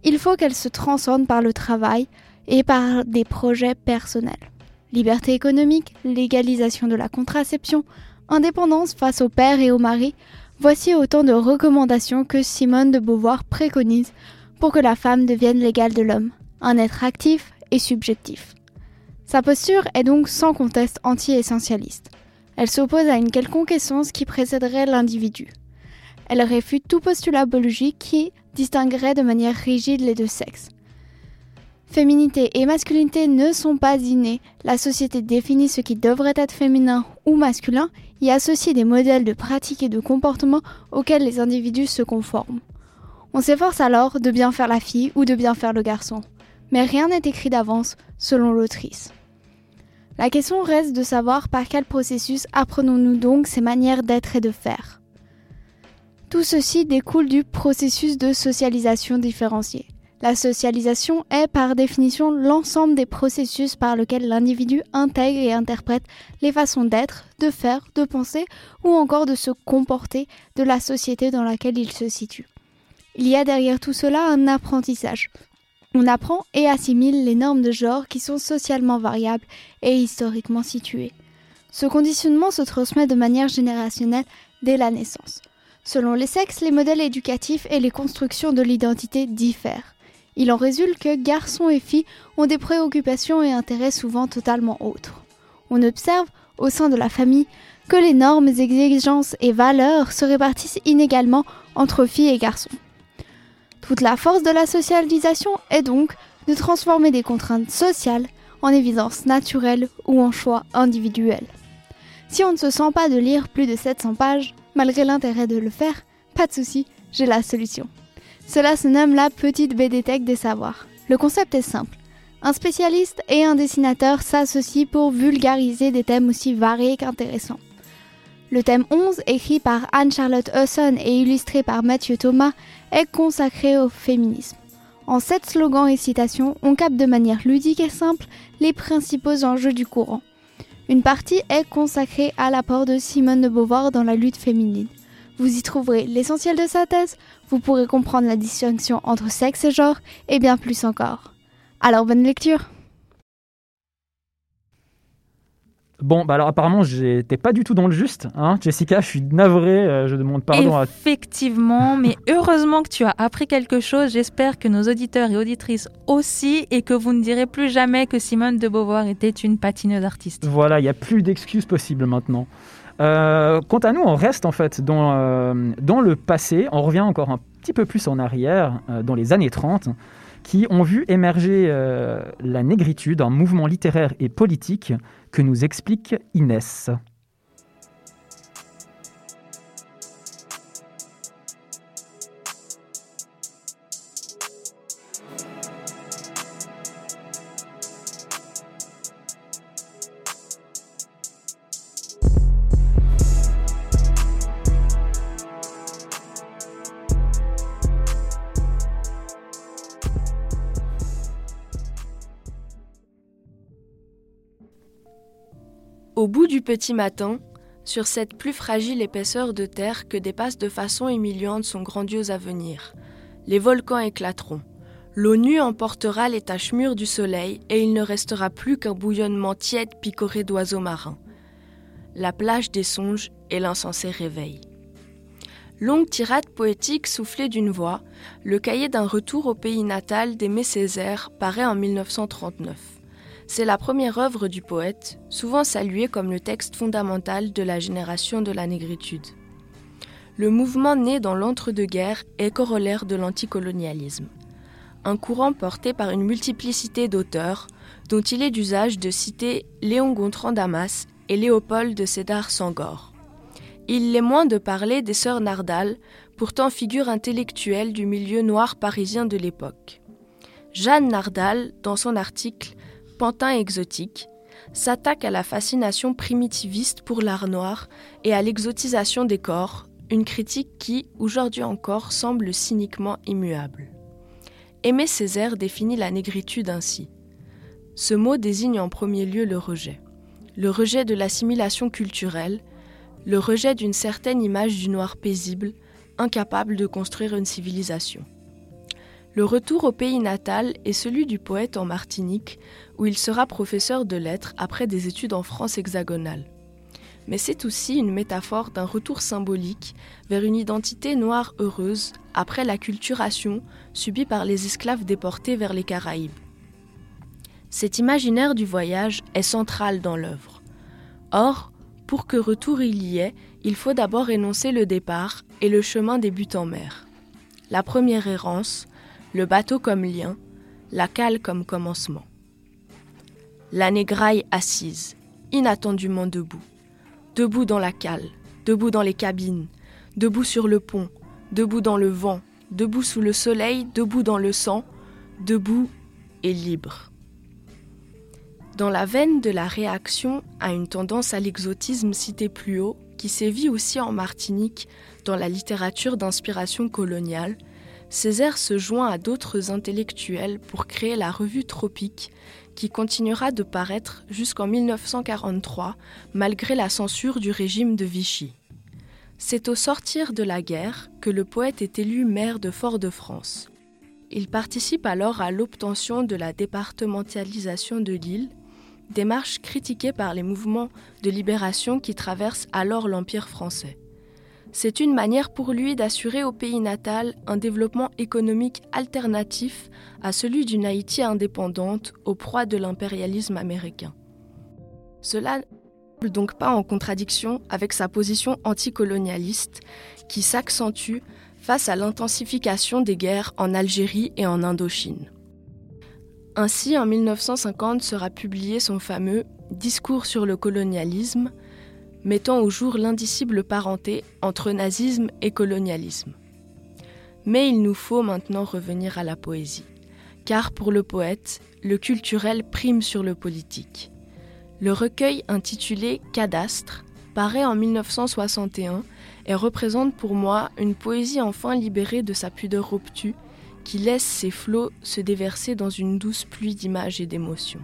il faut qu'elle se transcende par le travail et par des projets personnels. Liberté économique, légalisation de la contraception, indépendance face au père et au mari, voici autant de recommandations que Simone de Beauvoir préconise pour que la femme devienne l'égale de l'homme, un être actif et subjectif. Sa posture est donc sans conteste anti-essentialiste. Elle s'oppose à une quelconque essence qui précéderait l'individu. Elle réfute tout postulat biologique qui distinguerait de manière rigide les deux sexes. Féminité et masculinité ne sont pas innées. La société définit ce qui devrait être féminin ou masculin, y associe des modèles de pratiques et de comportements auxquels les individus se conforment. On s'efforce alors de bien faire la fille ou de bien faire le garçon. Mais rien n'est écrit d'avance, selon l'autrice. La question reste de savoir par quel processus apprenons-nous donc ces manières d'être et de faire. Tout ceci découle du processus de socialisation différencié. La socialisation est par définition l'ensemble des processus par lesquels l'individu intègre et interprète les façons d'être, de faire, de penser ou encore de se comporter de la société dans laquelle il se situe. Il y a derrière tout cela un apprentissage. On apprend et assimile les normes de genre qui sont socialement variables et historiquement situées. Ce conditionnement se transmet de manière générationnelle dès la naissance. Selon les sexes, les modèles éducatifs et les constructions de l'identité diffèrent. Il en résulte que garçons et filles ont des préoccupations et intérêts souvent totalement autres. On observe, au sein de la famille, que les normes, exigences et valeurs se répartissent inégalement entre filles et garçons. Toute la force de la socialisation est donc de transformer des contraintes sociales en évidence naturelle ou en choix individuel. Si on ne se sent pas de lire plus de 700 pages, malgré l'intérêt de le faire, pas de souci, j'ai la solution. Cela se nomme la petite BD Tech des savoirs. Le concept est simple. Un spécialiste et un dessinateur s'associent pour vulgariser des thèmes aussi variés qu'intéressants. Le thème 11, écrit par Anne-Charlotte Husson et illustré par Mathieu Thomas, est consacré au féminisme. En sept slogans et citations, on capte de manière ludique et simple les principaux enjeux du courant. Une partie est consacrée à l'apport de Simone de Beauvoir dans la lutte féminine. Vous y trouverez l'essentiel de sa thèse, vous pourrez comprendre la distinction entre sexe et genre, et bien plus encore. Alors bonne lecture Bon, bah alors apparemment, j'étais pas du tout dans le juste. Hein. Jessica, je suis navré, euh, je demande pardon à... Effectivement, mais heureusement que tu as appris quelque chose. J'espère que nos auditeurs et auditrices aussi, et que vous ne direz plus jamais que Simone de Beauvoir était une patineuse artiste. Voilà, il n'y a plus d'excuses possibles maintenant. Euh, quant à nous, on reste en fait dans, euh, dans le passé, on revient encore un petit peu plus en arrière, dans les années 30 qui ont vu émerger la négritude, un mouvement littéraire et politique que nous explique Inès. Au bout du petit matin, sur cette plus fragile épaisseur de terre que dépasse de façon humiliante son grandiose avenir, les volcans éclateront. L'eau nue emportera les taches mûres du soleil et il ne restera plus qu'un bouillonnement tiède picoré d'oiseaux marins. La plage des songes et l'insensé réveil. Longue tirade poétique soufflée d'une voix, le cahier d'un retour au pays natal d'Aimé Césaire paraît en 1939. C'est la première œuvre du poète, souvent saluée comme le texte fondamental de la génération de la négritude. Le mouvement né dans l'entre-deux-guerres est corollaire de l'anticolonialisme. Un courant porté par une multiplicité d'auteurs, dont il est d'usage de citer Léon Gontran Damas et Léopold de Sédar Sangor. Il l'est moins de parler des sœurs Nardal, pourtant figure intellectuelle du milieu noir parisien de l'époque. Jeanne Nardal, dans son article Pantin exotique, s'attaque à la fascination primitiviste pour l'art noir et à l'exotisation des corps, une critique qui, aujourd'hui encore, semble cyniquement immuable. Aimé Césaire définit la négritude ainsi. Ce mot désigne en premier lieu le rejet. Le rejet de l'assimilation culturelle, le rejet d'une certaine image du noir paisible, incapable de construire une civilisation. Le retour au pays natal est celui du poète en Martinique, où il sera professeur de lettres après des études en France hexagonale. Mais c'est aussi une métaphore d'un retour symbolique vers une identité noire heureuse après la culturation subie par les esclaves déportés vers les Caraïbes. Cet imaginaire du voyage est central dans l'œuvre. Or, pour que retour il y ait, il faut d'abord énoncer le départ et le chemin des buts en mer. La première errance, le bateau comme lien, la cale comme commencement. La négraille assise, inattendument debout, debout dans la cale, debout dans les cabines, debout sur le pont, debout dans le vent, debout sous le soleil, debout dans le sang, debout et libre. Dans la veine de la réaction à une tendance à l'exotisme citée plus haut, qui sévit aussi en Martinique dans la littérature d'inspiration coloniale, Césaire se joint à d'autres intellectuels pour créer la revue Tropique, qui continuera de paraître jusqu'en 1943, malgré la censure du régime de Vichy. C'est au sortir de la guerre que le poète est élu maire de Fort-de-France. Il participe alors à l'obtention de la départementalisation de l'île, démarche critiquée par les mouvements de libération qui traversent alors l'Empire français. C'est une manière pour lui d'assurer au pays natal un développement économique alternatif à celui d'une Haïti indépendante aux proies de l'impérialisme américain. Cela n'est donc pas en contradiction avec sa position anticolonialiste qui s'accentue face à l'intensification des guerres en Algérie et en Indochine. Ainsi, en 1950 sera publié son fameux Discours sur le colonialisme, mettant au jour l'indicible parenté entre nazisme et colonialisme. Mais il nous faut maintenant revenir à la poésie, car pour le poète, le culturel prime sur le politique. Le recueil intitulé Cadastre paraît en 1961 et représente pour moi une poésie enfin libérée de sa pudeur obtue qui laisse ses flots se déverser dans une douce pluie d'images et d'émotions.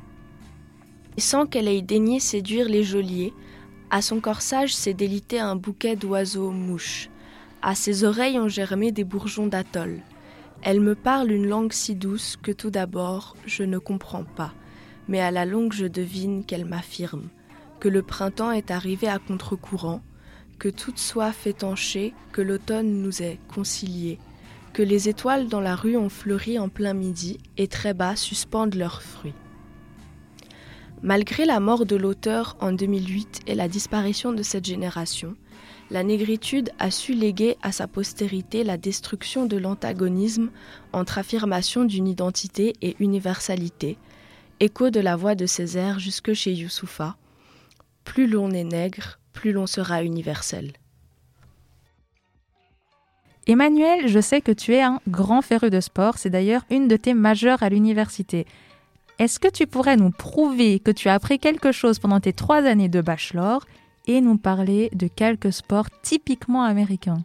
Sans qu'elle ait daigné séduire les geôliers, à son corsage s'est délité un bouquet d'oiseaux mouches. À ses oreilles ont germé des bourgeons d'atoll. Elle me parle une langue si douce que tout d'abord je ne comprends pas, mais à la longue je devine qu'elle m'affirme que le printemps est arrivé à contre-courant, que toute soif étanchée, que l'automne nous est concilié, que les étoiles dans la rue ont fleuri en plein midi et très bas suspendent leurs fruits. Malgré la mort de l'auteur en 2008 et la disparition de cette génération, la négritude a su léguer à sa postérité la destruction de l'antagonisme entre affirmation d'une identité et universalité, écho de la voix de Césaire jusque chez Youssoufa. Plus l'on est nègre, plus l'on sera universel. Emmanuel, je sais que tu es un grand féru de sport, c'est d'ailleurs une de tes majeures à l'université. Est-ce que tu pourrais nous prouver que tu as appris quelque chose pendant tes trois années de bachelor et nous parler de quelques sports typiquement américains?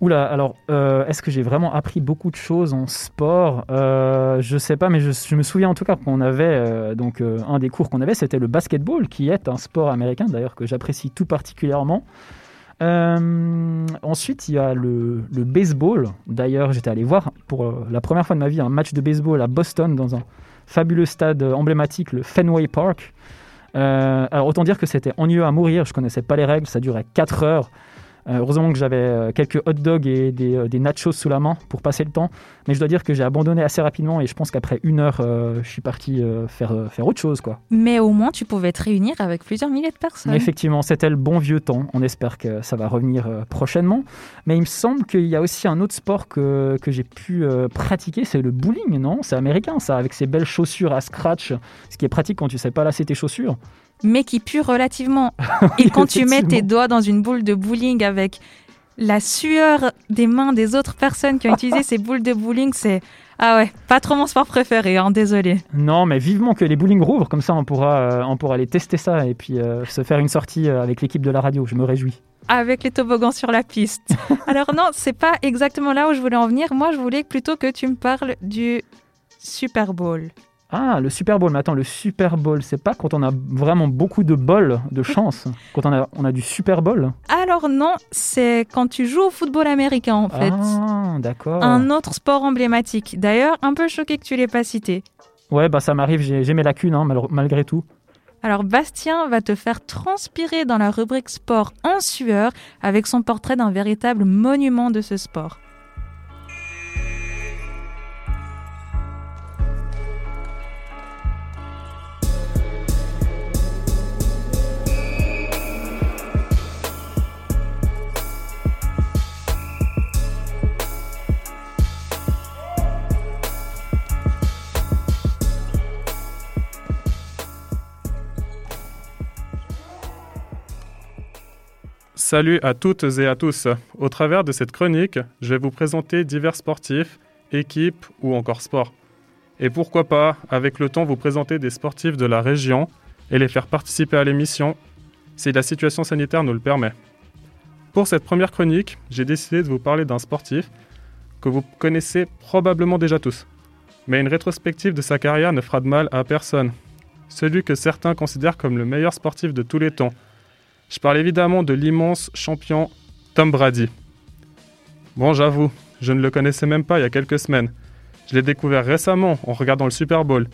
Oula, alors, euh, est-ce que j'ai vraiment appris beaucoup de choses en sport? Euh, Je sais pas, mais je, me souviens en tout cas qu'on avait, euh, donc euh, un des cours qu'on avait, c'était le basketball, qui est un sport américain d'ailleurs que j'apprécie tout particulièrement. ensuite, il y a le, le baseball. D'ailleurs, j'étais allé voir pour la première fois de ma vie un match de baseball à Boston dans un fabuleux stade emblématique, le Fenway Park. Euh, alors autant dire que c'était ennuyeux à mourir, je connaissais pas les règles, ça durait 4 heures. Euh, heureusement que j'avais euh, quelques hot dogs et des, des, nachos sous la main pour passer le temps. Mais je dois dire que j'ai abandonné assez rapidement et je pense qu'après une heure, je suis parti faire, faire autre chose. Quoi. Mais au moins, tu pouvais te réunir avec plusieurs milliers de personnes. Effectivement, c'était le bon vieux temps. On espère que ça va revenir prochainement. Mais il me semble qu'il y a aussi un autre sport que, que j'ai pu pratiquer, c'est le bowling, non? C'est américain ça, avec ces belles chaussures à scratch, ce qui est pratique quand tu sais pas lasser tes chaussures mais qui pue relativement. Et quand tu mets tes doigts dans une boule de bowling avec la sueur des mains des autres personnes qui ont utilisé ces boules de bowling, c'est Ah ouais, pas trop mon sport préféré, hein, désolé. Non, mais vivement que les bowling rouvrent, comme ça on pourra, euh, on pourra aller tester ça et puis euh, se faire une sortie euh, avec l'équipe de la radio. Je me réjouis. Avec les toboggans sur la piste. Alors non, c'est pas exactement là où je voulais en venir. Moi, je voulais plutôt que tu me parles du Super Bowl. Ah, le Super Bowl. Mais attends, le Super Bowl, c'est pas quand on a vraiment beaucoup de bol, de chance, quand on a, on a du Super Bowl? Alors non, c'est quand tu joues au football américain en fait. Ah, d'accord. Un autre sport emblématique. D'ailleurs, un peu choqué que tu l'aies pas cité. Ouais, bah ça m'arrive, j'ai mes lacunes, hein, mal- malgré tout. Alors Bastien va te faire transpirer dans la rubrique sport en sueur avec son portrait d'un véritable monument de ce sport. Salut à toutes et à tous. Au travers de cette chronique, je vais vous présenter divers sportifs, équipes ou encore sports. Et pourquoi pas, avec le temps, vous présenter des sportifs de la région et les faire participer à l'émission si la situation sanitaire nous le permet. Pour cette première chronique, j'ai décidé de vous parler d'un sportif que vous connaissez probablement déjà tous. Mais une rétrospective de sa carrière ne fera de mal à personne. Celui que certains considèrent comme le meilleur sportif de tous les temps. Je parle évidemment de l'immense champion Tom Brady. Bon, j'avoue, je ne le connaissais même pas il y a quelques semaines. Je l'ai découvert récemment en regardant le Super Bowl.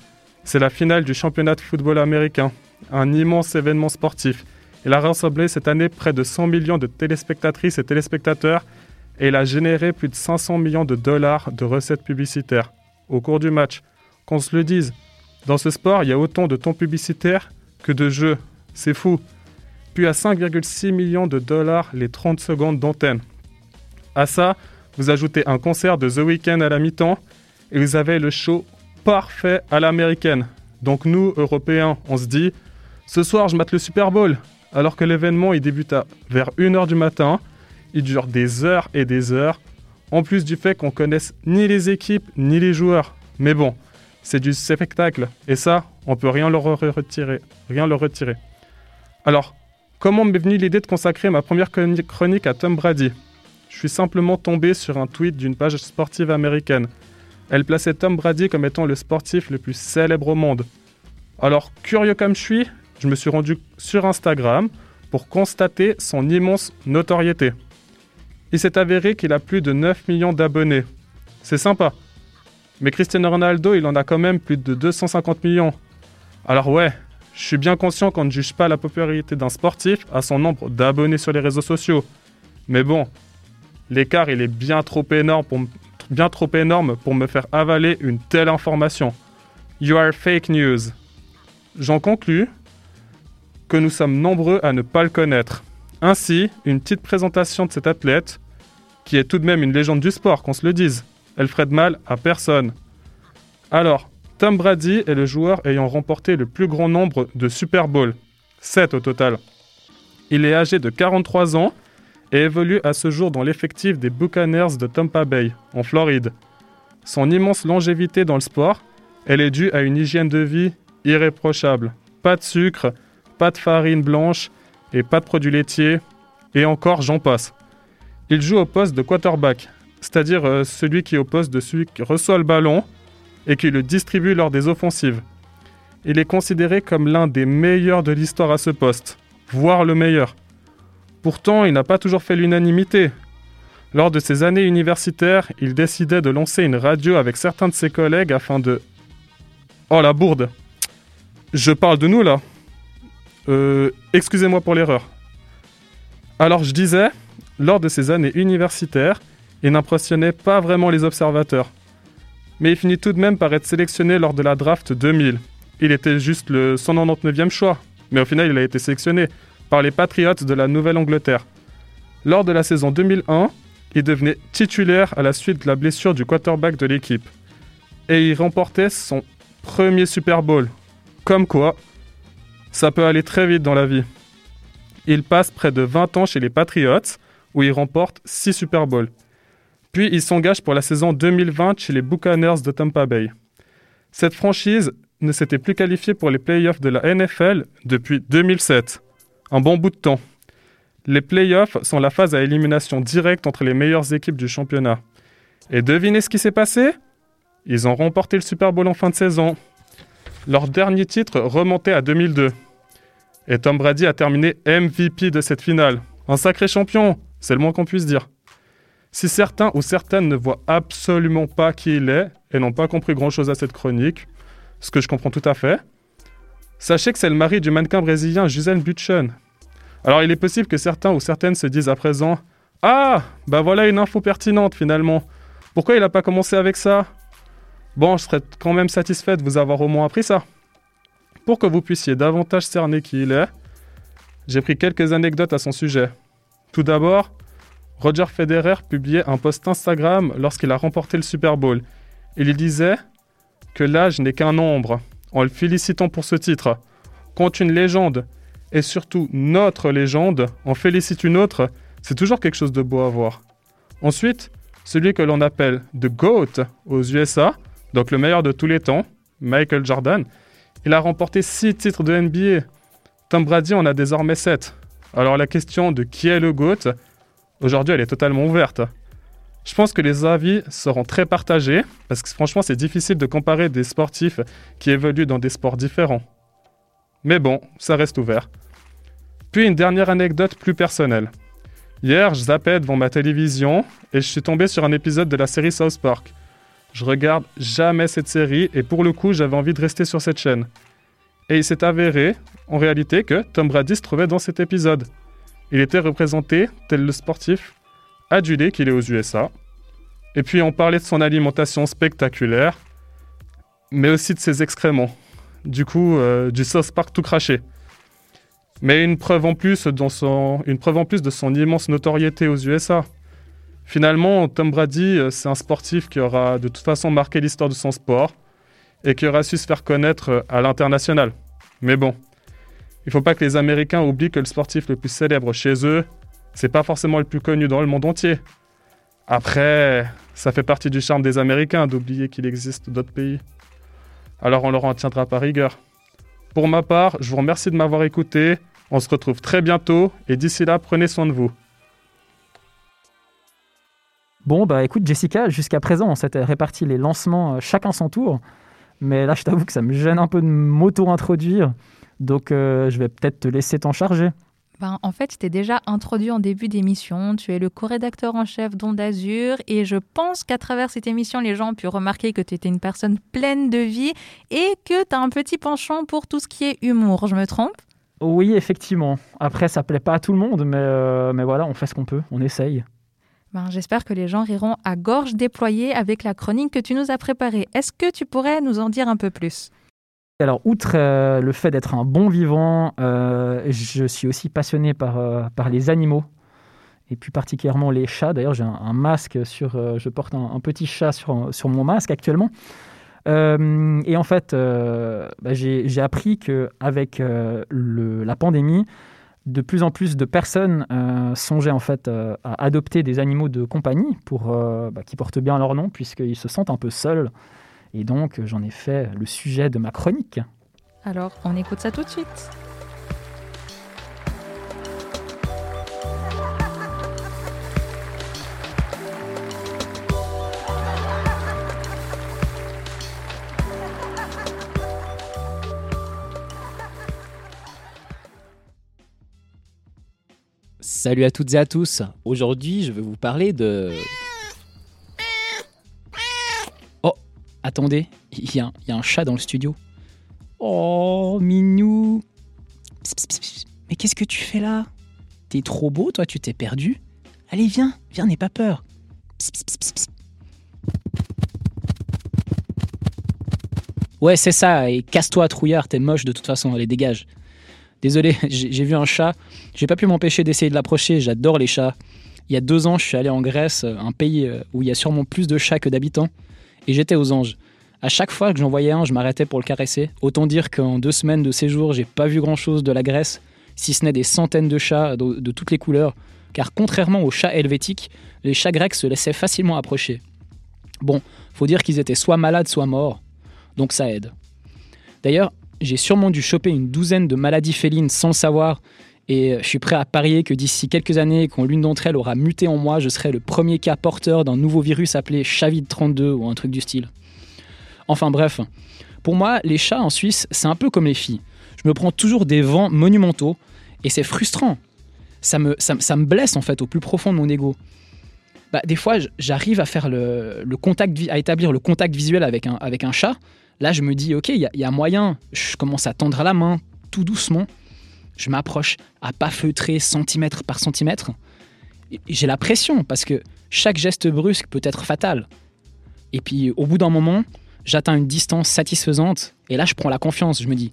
C'est la finale du championnat de football américain, un immense événement sportif. Il a rassemblé cette année près de 100 millions de téléspectatrices et téléspectateurs et il a généré plus de 500 millions de dollars de recettes publicitaires au cours du match. Qu'on se le dise, dans ce sport, il y a autant de temps publicitaire que de jeux. C'est fou à 5,6 millions de dollars les 30 secondes d'antenne. À ça, vous ajoutez un concert de The Weeknd à la mi-temps et vous avez le show parfait à l'américaine. Donc nous, Européens, on se dit, ce soir je mate le Super Bowl, alors que l'événement il débute à vers 1h du matin, il dure des heures et des heures, en plus du fait qu'on connaisse ni les équipes ni les joueurs. Mais bon, c'est du spectacle et ça, on peut rien leur retirer, rien leur retirer. Alors, Comment m'est venue l'idée de consacrer ma première chroni- chronique à Tom Brady? Je suis simplement tombé sur un tweet d'une page sportive américaine. Elle plaçait Tom Brady comme étant le sportif le plus célèbre au monde. Alors, curieux comme je suis, je me suis rendu sur Instagram pour constater son immense notoriété. Il s'est avéré qu'il a plus de 9 millions d'abonnés. C'est sympa. Mais Cristiano Ronaldo, il en a quand même plus de 250 millions. Alors ouais, je suis bien conscient qu'on ne juge pas la popularité d'un sportif à son nombre d'abonnés sur les réseaux sociaux. Mais bon, l'écart il est bien trop énorme pour, me faire avaler une telle information. You are fake news. J'en conclus que nous sommes nombreux à ne pas le connaître. Ainsi, une petite présentation de cet athlète, qui est tout de même une légende du sport, qu'on se le dise. Elle ferait de mal à personne. Alors, Tom Brady est le joueur ayant remporté le plus grand nombre de Super Bowl, 7 au total. Il est âgé de 43 ans et évolue à ce jour dans l'effectif des Buccaneers de Tampa Bay, en Floride. Son immense longévité dans le sport, elle est due à une hygiène de vie irréprochable. Pas de sucre, pas de farine blanche et pas de produits laitiers, et encore j'en passe. Il joue au poste de quarterback, c'est-à-dire euh, celui qui est au poste de celui qui reçoit le ballon et qui le distribue lors des offensives. Il est considéré comme l'un des meilleurs de l'histoire à ce poste, voire le meilleur. Pourtant, il n'a pas toujours fait l'unanimité. Lors de ses années universitaires, il décidait de lancer une radio avec certains de ses collègues afin de... Oh la bourde Je parle de nous là Euh... Excusez-moi pour l'erreur. Alors je disais, lors de ses années universitaires, il n'impressionnait pas vraiment les observateurs mais il finit tout de même par être sélectionné lors de la draft 2000. Il était juste le 199e choix, mais au final il a été sélectionné par les Patriots de la Nouvelle-Angleterre. Lors de la saison 2001, il devenait titulaire à la suite de la blessure du quarterback de l'équipe. Et il remportait son premier Super Bowl. Comme quoi, ça peut aller très vite dans la vie. Il passe près de 20 ans chez les Patriots, où il remporte 6 Super Bowls. Puis il s'engage pour la saison 2020 chez les Buccaneers de Tampa Bay. Cette franchise ne s'était plus qualifiée pour les playoffs de la NFL depuis 2007. Un bon bout de temps. Les playoffs sont la phase à élimination directe entre les meilleures équipes du championnat. Et devinez ce qui s'est passé? Ils ont remporté le Super Bowl en fin de saison. Leur dernier titre remontait à 2002. Et Tom Brady a terminé MVP de cette finale. Un sacré champion, c'est le moins qu'on puisse dire. Si certains ou certaines ne voient absolument pas qui il est et n'ont pas compris grand-chose à cette chronique, ce que je comprends tout à fait, sachez que c'est le mari du mannequin brésilien Gisèle Butchen. Alors il est possible que certains ou certaines se disent à présent Ah, bah voilà une info pertinente finalement. Pourquoi il n'a pas commencé avec ça? Bon, je serais quand même satisfait de vous avoir au moins appris ça. Pour que vous puissiez davantage cerner qui il est, j'ai pris quelques anecdotes à son sujet. Tout d'abord, Roger Federer publiait un post Instagram lorsqu'il a remporté le Super Bowl. Il y disait que l'âge n'est qu'un nombre, en le félicitant pour ce titre. Quand une légende, et surtout notre légende, en félicite une autre, c'est toujours quelque chose de beau à voir. Ensuite, celui que l'on appelle The GOAT aux USA, donc le meilleur de tous les temps, Michael Jordan, il a remporté 6 titres de NBA. Tom Brady en a désormais 7. Alors la question de qui est le GOAT, aujourd'hui elle est totalement ouverte. Je pense que les avis seront très partagés, parce que franchement c'est difficile de comparer des sportifs qui évoluent dans des sports différents. Mais bon, ça reste ouvert. Puis une dernière anecdote plus personnelle. Hier, je zappais devant ma télévision et je suis tombé sur un épisode de la série South Park. Je regarde jamais cette série et pour le coup, j'avais envie de rester sur cette chaîne. Et il s'est avéré, en réalité, que Tom Brady se trouvait dans cet épisode. Il était représenté tel le sportif adulé qu'il est aux USA. Et puis on parlait de son alimentation spectaculaire, mais aussi de ses excréments. Du coup, euh, du South Park tout craché. Mais une preuve, en plus une preuve en plus de son immense notoriété aux USA. Finalement, Tom Brady, euh, c'est un sportif qui aura de toute façon marqué l'histoire de son sport et qui aura su se faire connaître euh, à l'international. Mais bon, il ne faut pas que les Américains oublient que le sportif le plus célèbre chez eux, c'est pas forcément le plus connu dans le monde entier. Après, ça fait partie du charme des Américains d'oublier qu'il existe d'autres pays. Alors on leur en tiendra par rigueur. Pour ma part, je vous remercie de m'avoir écouté. On se retrouve très bientôt et d'ici là, prenez soin de vous. Bon, bah écoute, Jessica, jusqu'à présent, on s'était réparti les lancements euh, chacun son tour. Mais là, je t'avoue que ça me gêne un peu de m'auto-introduire. Donc, euh, je vais peut-être te laisser t'en charger. Ben, en fait, je t'ai déjà introduit en début d'émission. Tu es le co-rédacteur en chef d'Onde Azur et je pense qu'à travers cette émission, les gens ont pu remarquer que tu étais une personne pleine de vie et que tu as un petit penchant pour tout ce qui est humour. Je me trompe? Oui, effectivement. Après, ça plaît pas à tout le monde, mais, euh, mais voilà, on fait ce qu'on peut, on essaye. Ben, J'espère que les gens riront à gorge déployée avec la chronique que tu nous as préparée. Est-ce que tu pourrais nous en dire un peu plus? Alors, outre euh, le fait d'être un bon vivant, euh, je suis aussi passionné par, euh, par les animaux, et plus particulièrement les chats. D'ailleurs, j'ai un, masque sur... je porte un, petit chat sur, sur, mon masque actuellement. et en fait, bah, j'ai appris qu'avec la pandémie, de plus en plus de personnes songeaient en fait à adopter des animaux de compagnie pour, bah, qui portent bien leur nom, puisqu'ils se sentent un peu seuls. Et donc, j'en ai fait le sujet de ma chronique. Alors, on écoute ça tout de suite. Salut à toutes et à tous. Aujourd'hui, je vais vous parler de Attendez, il y, a un chat dans le studio. Oh, Minou Mais qu'est-ce que tu fais là? T'es trop beau, toi, tu t'es perdu Allez, viens, viens, n'aie pas peur. Ouais, c'est ça, et casse-toi, trouillard, t'es moche de toute façon, allez, dégage. Désolé, j'ai vu un chat, j'ai pas pu m'empêcher d'essayer de l'approcher, j'adore les chats. Il y a deux ans, je suis allé en Grèce, un pays euh, où il y a sûrement plus de chats que d'habitants et j'étais aux anges. À chaque fois que j'en voyais un, je m'arrêtais pour le caresser. Autant dire qu'en deux semaines de séjour, j'ai pas vu grand chose de la Grèce, si ce n'est des centaines de chats de, toutes les couleurs. car contrairement aux chats helvétiques, les chats grecs se laissaient facilement approcher. Bon, faut dire qu'ils étaient soit malades, soit morts, donc ça aide. D'ailleurs, j'ai sûrement dû choper une douzaine de maladies félines sans le savoir, et je suis prêt à parier que d'ici quelques années, quand l'une d'entre elles aura muté en moi, je serai le premier cas porteur d'un nouveau virus appelé Chavid32 ou un truc du style. Enfin bref, pour moi, les chats en Suisse, c'est un peu comme les filles. Je me prends toujours des vents monumentaux, et c'est frustrant. Ça me, ça, me blesse en fait au plus profond de mon ego. Bah, des fois, j'arrive à faire le, contact, à établir le contact visuel avec un, avec un chat. Là, je me dis, ok, il y, a moyen. Je commence à tendre la main tout doucement. Je m'approche à pas feutrer centimètre par centimètre. J'ai la pression parce que chaque geste brusque peut être fatal. Et puis, au bout d'un moment, j'atteins une distance satisfaisante. Et là, je prends la confiance. Je me dis,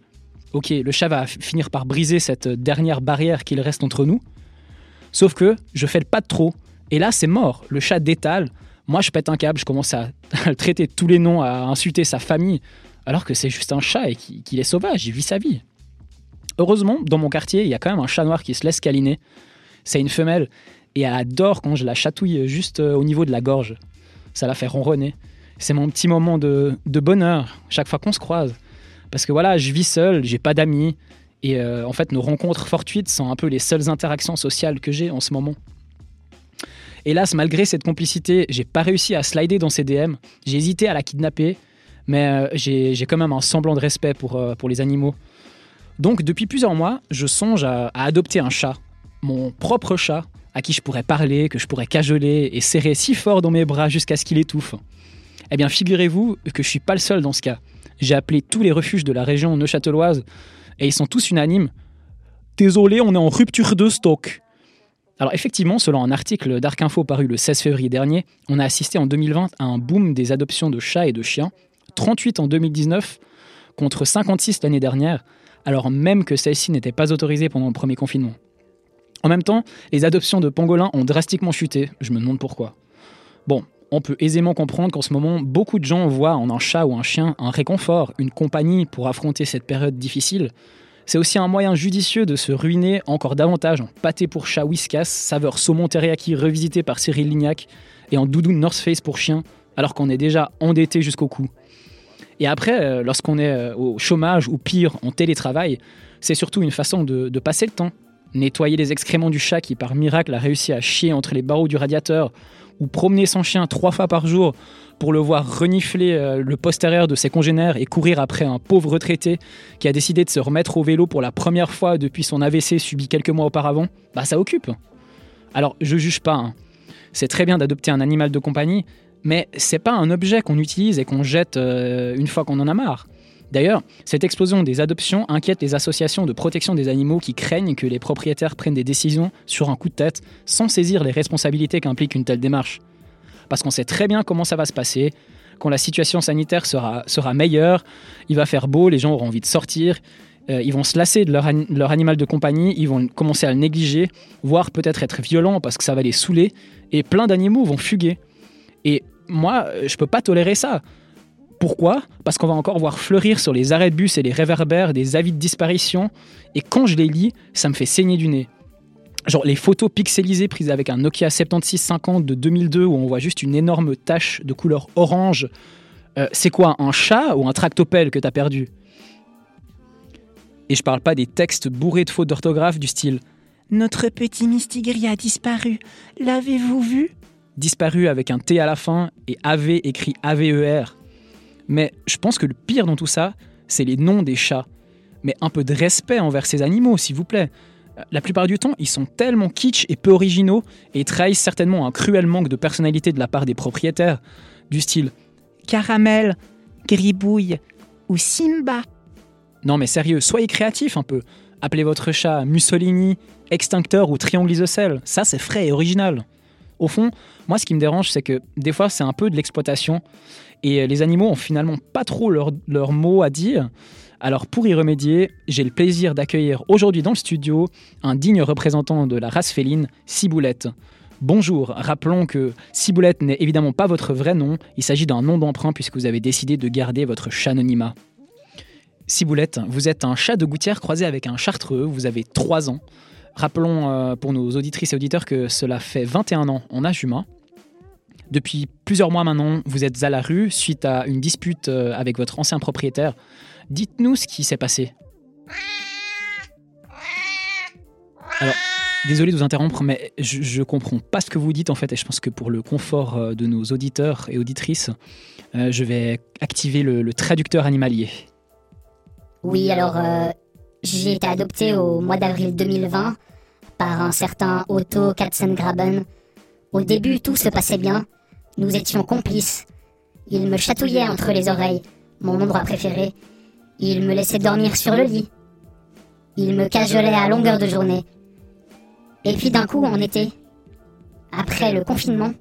ok, le chat va finir par briser cette dernière barrière qu'il reste entre nous. Sauf que je fais le pas de trop. Et là, c'est mort. Le chat détale. Moi, je pète un câble. Je commence à, le traiter tous les noms, à insulter sa famille. Alors que c'est juste un chat et qu'il est sauvage. Il vit sa vie. Heureusement, dans mon quartier, il y a quand même un chat noir qui se laisse câliner. C'est une femelle. Et elle adore quand je la chatouille juste euh, au niveau de la gorge. Ça la fait ronronner. C'est mon petit moment de, de bonheur chaque fois qu'on se croise. Parce que voilà, je vis seul, j'ai pas d'amis. Et euh, en fait, nos rencontres fortuites sont un peu les seules interactions sociales que j'ai en ce moment. Hélas, malgré cette complicité, j'ai pas réussi à slider dans ses DM. J'ai hésité à la kidnapper, mais euh, j'ai quand même un semblant de respect pour, pour les animaux. Donc, depuis plusieurs mois, je songe à, adopter un chat, mon propre chat, à qui je pourrais parler, que je pourrais cajoler et serrer si fort dans mes bras jusqu'à ce qu'il étouffe. Eh bien, figurez-vous que je suis pas le seul dans ce cas. J'ai appelé tous les refuges de la région neuchâteloise et ils sont tous unanimes. Désolé, on est en rupture de stock. Alors effectivement, selon un article d'Arc Info paru le 16 février dernier, on a assisté en 2020 à un boom des adoptions de chats et de chiens, 38 en 2019 contre 56 l'année dernière, alors même que celles-ci n'étaient pas autorisées pendant le premier confinement. En même temps, les adoptions de pangolins ont drastiquement chuté, je me demande pourquoi. Bon, on peut aisément comprendre qu'en ce moment, beaucoup de gens voient en un chat ou un chien un réconfort, une compagnie pour affronter cette période difficile. C'est aussi un moyen judicieux de se ruiner encore davantage en pâté pour chat whiskas, saveur saumon teriyaki revisité par Cyril Lignac, et en doudou North Face pour chien, alors qu'on est déjà endetté jusqu'au cou. Et après, euh, lorsqu'on est euh, au chômage ou pire, en télétravail, c'est surtout une façon de, passer le temps. Nettoyer les excréments du chat qui par miracle a réussi à chier entre les barreaux du radiateur, ou promener son chien trois fois par jour pour le voir renifler euh, le postérieur de ses congénères et courir après un pauvre retraité qui a décidé de se remettre au vélo pour la première fois depuis son AVC subi quelques mois auparavant, bah ça occupe. Alors je juge pas. Hein. C'est très bien d'adopter un animal de compagnie, mais c'est pas un objet qu'on utilise et qu'on jette euh, une fois qu'on en a marre. D'ailleurs, cette explosion des adoptions inquiète les associations de protection des animaux qui craignent que les propriétaires prennent des décisions sur un coup de tête sans saisir les responsabilités qu'implique une telle démarche. Parce qu'on sait très bien comment ça va se passer, quand la situation sanitaire sera, meilleure, il va faire beau, les gens auront envie de sortir, euh, ils vont se lasser de leur, animal de compagnie, ils vont commencer à le négliger, voire peut-être être violents parce que ça va les saouler, et plein d'animaux vont fuguer. Moi, je peux pas tolérer ça. Pourquoi? Parce qu'on va encore voir fleurir sur les arrêts de bus et les réverbères des avis de disparition, et quand je les lis, ça me fait saigner du nez. Genre les photos pixelisées prises avec un Nokia 7650 de 2002 où on voit juste une énorme tache de couleur orange. Euh, c'est quoi, un chat ou un tractopelle que t'as perdu? Et je parle pas des textes bourrés de fautes d'orthographe du style Notre petit Mistigri a disparu. L'avez-vous vu? Disparu avec un T à la fin et AV écrit AVER. Mais je pense que le pire dans tout ça, c'est les noms des chats. Mais un peu de respect envers ces animaux, s'il vous plaît. La plupart du temps, ils sont tellement kitsch et peu originaux et trahissent certainement un cruel manque de personnalité de la part des propriétaires, du style Caramel, Gribouille ou Simba. Non mais sérieux, soyez créatifs un peu. Appelez votre chat Mussolini, Extincteur ou Triangle isocèle. Ça, c'est frais et original. Au fond, moi, ce qui me dérange, c'est que des fois, c'est un peu de l'exploitation et les animaux ont finalement pas trop leur, leur mot à dire. Alors pour y remédier, j'ai le plaisir d'accueillir aujourd'hui dans le studio un digne représentant de la race féline, Ciboulette. Bonjour, rappelons que Ciboulette n'est évidemment pas votre vrai nom, il s'agit d'un nom d'emprunt puisque vous avez décidé de garder votre chat anonymat. Ciboulette, vous êtes un chat de gouttière croisé avec un chartreux, vous avez 3 ans. Rappelons euh, pour nos auditrices et auditeurs que cela fait 21 ans en âge humain. Depuis plusieurs mois maintenant, vous êtes à la rue suite à une dispute euh, avec votre ancien propriétaire. Dites-nous ce qui s'est passé. Alors, désolé de vous interrompre, mais je, je comprends pas ce que vous dites en fait, et je pense que pour le confort euh, de nos auditeurs et auditrices, je vais activer le, traducteur animalier. Oui, alors j'ai été adopté au mois d'avril 2020 par un certain Otto Katzengraben. Au début, tout se passait bien. Nous étions complices. Il me chatouillait entre les oreilles, mon endroit préféré. Il me laissait dormir sur le lit. Il me cajolait à longueur de journée. Et puis d'un coup, en été, après le confinement,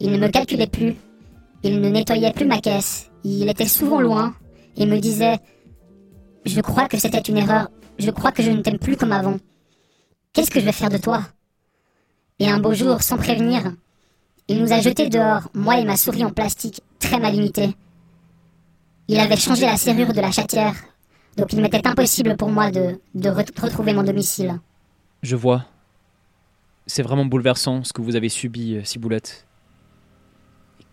il ne me calculait plus. Il ne nettoyait plus ma caisse. Il était souvent loin et me disait Je crois que c'était une erreur. Je crois que je ne t'aime plus comme avant. Qu'est-ce que je vais faire de toi? Et un beau jour, sans prévenir, il nous a jetés dehors, moi et ma souris en plastique, très mal imitée. Il avait changé la serrure de la chatière, donc il m'était impossible pour moi de, de re- retrouver mon domicile. Je vois. C'est vraiment bouleversant ce que vous avez subi, euh, Ciboulette.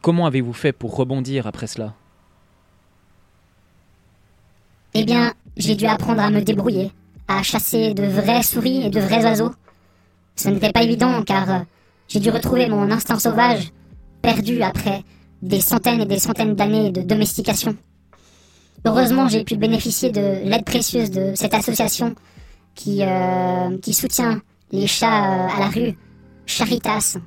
Comment avez-vous fait pour rebondir après cela? Eh bien, j'ai dû apprendre à me débrouiller, à chasser de vraies souris et de vrais oiseaux. Ce n'était pas évident car euh, j'ai dû retrouver mon instinct sauvage, perdu après des centaines et des centaines d'années de domestication. Heureusement, j'ai pu bénéficier de l'aide précieuse de cette association qui, euh, soutient les chats euh, à la rue, Charitas.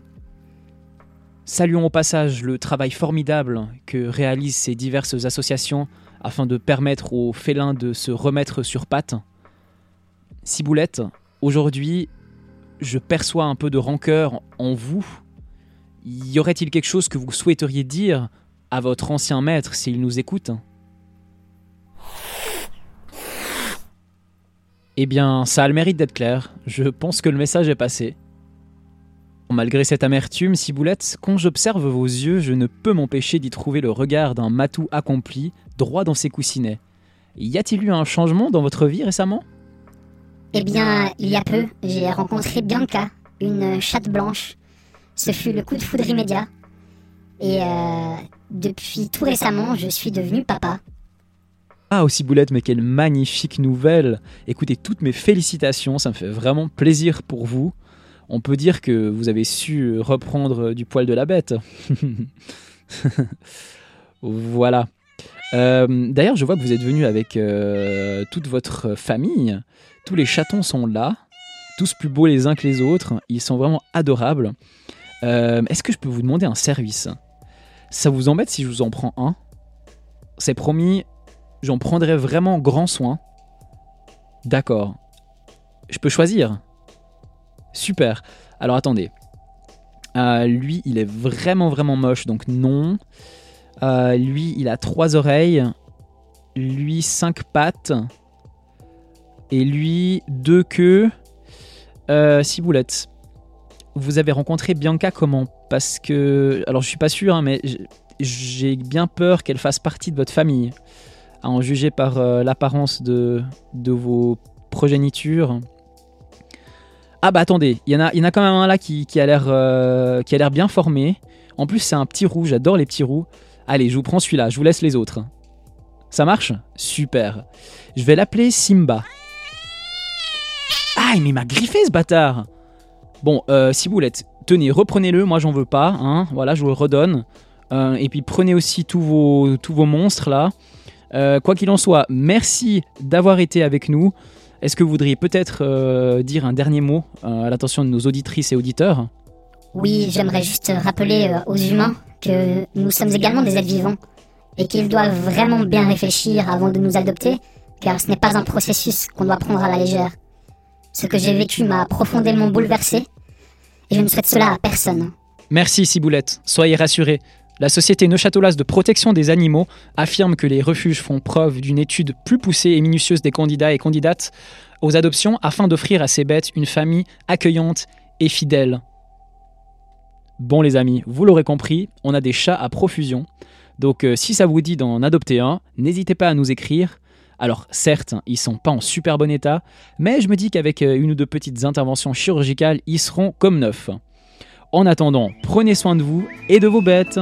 Saluons au passage le travail formidable que réalisent ces diverses associations afin de permettre aux félins de se remettre sur pattes. Ciboulette, aujourd'hui, je perçois un peu de rancœur en vous. Y aurait-il quelque chose que vous souhaiteriez dire à votre ancien maître s'il nous écoute? Eh bien, ça a le mérite d'être clair. Je pense que le message est passé. Malgré cette amertume, Ciboulette, quand j'observe vos yeux, je ne peux m'empêcher d'y trouver le regard d'un matou accompli, droit dans ses coussinets. Y a-t-il eu un changement dans votre vie récemment? Eh bien, il y a peu, j'ai rencontré Bianca, une chatte blanche. Ce fut le coup de foudre immédiat. Et euh, depuis tout récemment, je suis devenu papa. Ah, aussi Boulette, mais quelle magnifique nouvelle Écoutez, toutes mes félicitations, ça me fait vraiment plaisir pour vous. On peut dire que vous avez su reprendre du poil de la bête. voilà. Euh, D'ailleurs, je vois que vous êtes venu avec euh, toute votre famille. Tous les chatons sont là, tous plus beaux les uns que les autres. Ils sont vraiment adorables. Euh, Est-ce que je peux vous demander un service? Ça vous embête si je vous en prends un? C'est promis, j'en prendrai vraiment grand soin. D'accord. Je peux choisir? Super. Alors attendez. Lui, il est vraiment vraiment moche, donc non. Euh, lui, il a trois oreilles. Lui, cinq pattes. Et lui, deux queues. Euh, boulettes. Vous avez rencontré Bianca comment? Parce que... Alors je suis pas sûr, hein, mais j'ai bien peur qu'elle fasse partie de votre famille. À en juger par euh, l'apparence de, vos progénitures. Ah bah attendez, il y, en a- quand même un là qui, qui a l'air euh, qui a l'air bien formé. En plus c'est un petit roux, j'adore les petits roux. Allez, je vous prends celui-là, je vous laisse les autres. Ça marche? Super. Je vais l'appeler Simba. Ah, mais il m'a griffé ce bâtard Bon, euh, Ciboulette, tenez, reprenez-le, moi j'en veux pas, hein. Voilà, je vous le redonne. Euh, et puis prenez aussi tous vos, tous vos monstres là. Euh, quoi qu'il en soit, merci d'avoir été avec nous. Est-ce que vous voudriez peut-être dire un dernier mot à l'attention de nos auditrices et auditeurs? Oui, j'aimerais juste rappeler aux humains que nous sommes également des êtres vivants et qu'ils doivent vraiment bien réfléchir avant de nous adopter, car ce n'est pas un processus qu'on doit prendre à la légère. Ce que j'ai vécu m'a profondément bouleversé et je ne souhaite cela à personne. Merci Ciboulette, soyez rassurés. La société Neuchâteloise de protection des animaux affirme que les refuges font preuve d'une étude plus poussée et minutieuse des candidats et candidates aux adoptions afin d'offrir à ces bêtes une famille accueillante et fidèle. Bon les amis, vous l'aurez compris, on a des chats à profusion. Donc euh, si ça vous dit d'en adopter un, n'hésitez pas à nous écrire Alors certes, ils sont pas en super bon état, mais je me dis qu'avec euh, une ou deux petites interventions chirurgicales, ils seront comme neufs. En attendant, prenez soin de vous et de vos bêtes.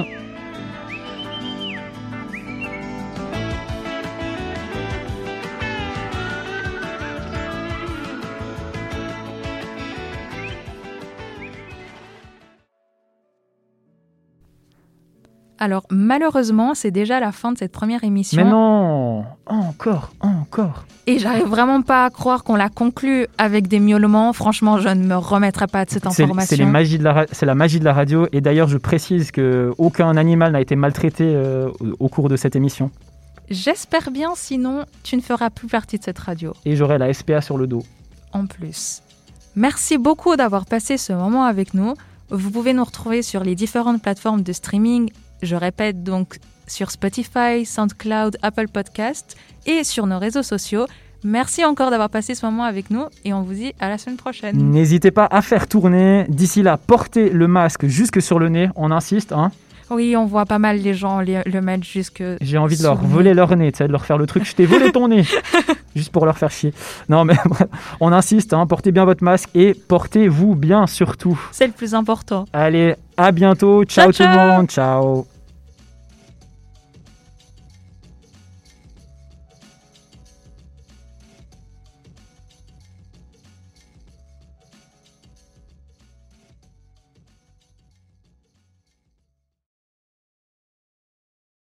Alors malheureusement, c'est déjà la fin de cette première émission. Mais non Encore, encore. Et j'arrive vraiment pas à croire qu'on l'a conclu avec des miaulements. Franchement, je ne me remettrai pas de cette information. c'est la magie de la radio. Et d'ailleurs, je précise que aucun animal n'a été maltraité euh, au cours de cette émission. J'espère bien, sinon tu ne feras plus partie de cette radio. Et j'aurai la SPA sur le dos. en plus. Merci beaucoup d'avoir passé ce moment avec nous. Vous pouvez nous retrouver sur les différentes plateformes de streaming. Je répète donc sur Spotify, SoundCloud, Apple Podcast et sur nos réseaux sociaux. Merci encore d'avoir passé ce moment avec nous et on vous dit à la semaine prochaine. N'hésitez pas à faire tourner. D'ici là, portez le masque jusque sur le nez. On insiste. Hein. Oui, on voit pas mal les gens les- le mettre jusque. J'ai envie de leur le voler leur nez, de leur faire le truc. Je t'ai volé ton nez. Juste pour leur faire chier. Non, mais on insiste. Hein, portez bien votre masque et portez-vous bien surtout. C'est le plus important. Allez, à bientôt. Ciao, Ciao, tout le monde. Ciao.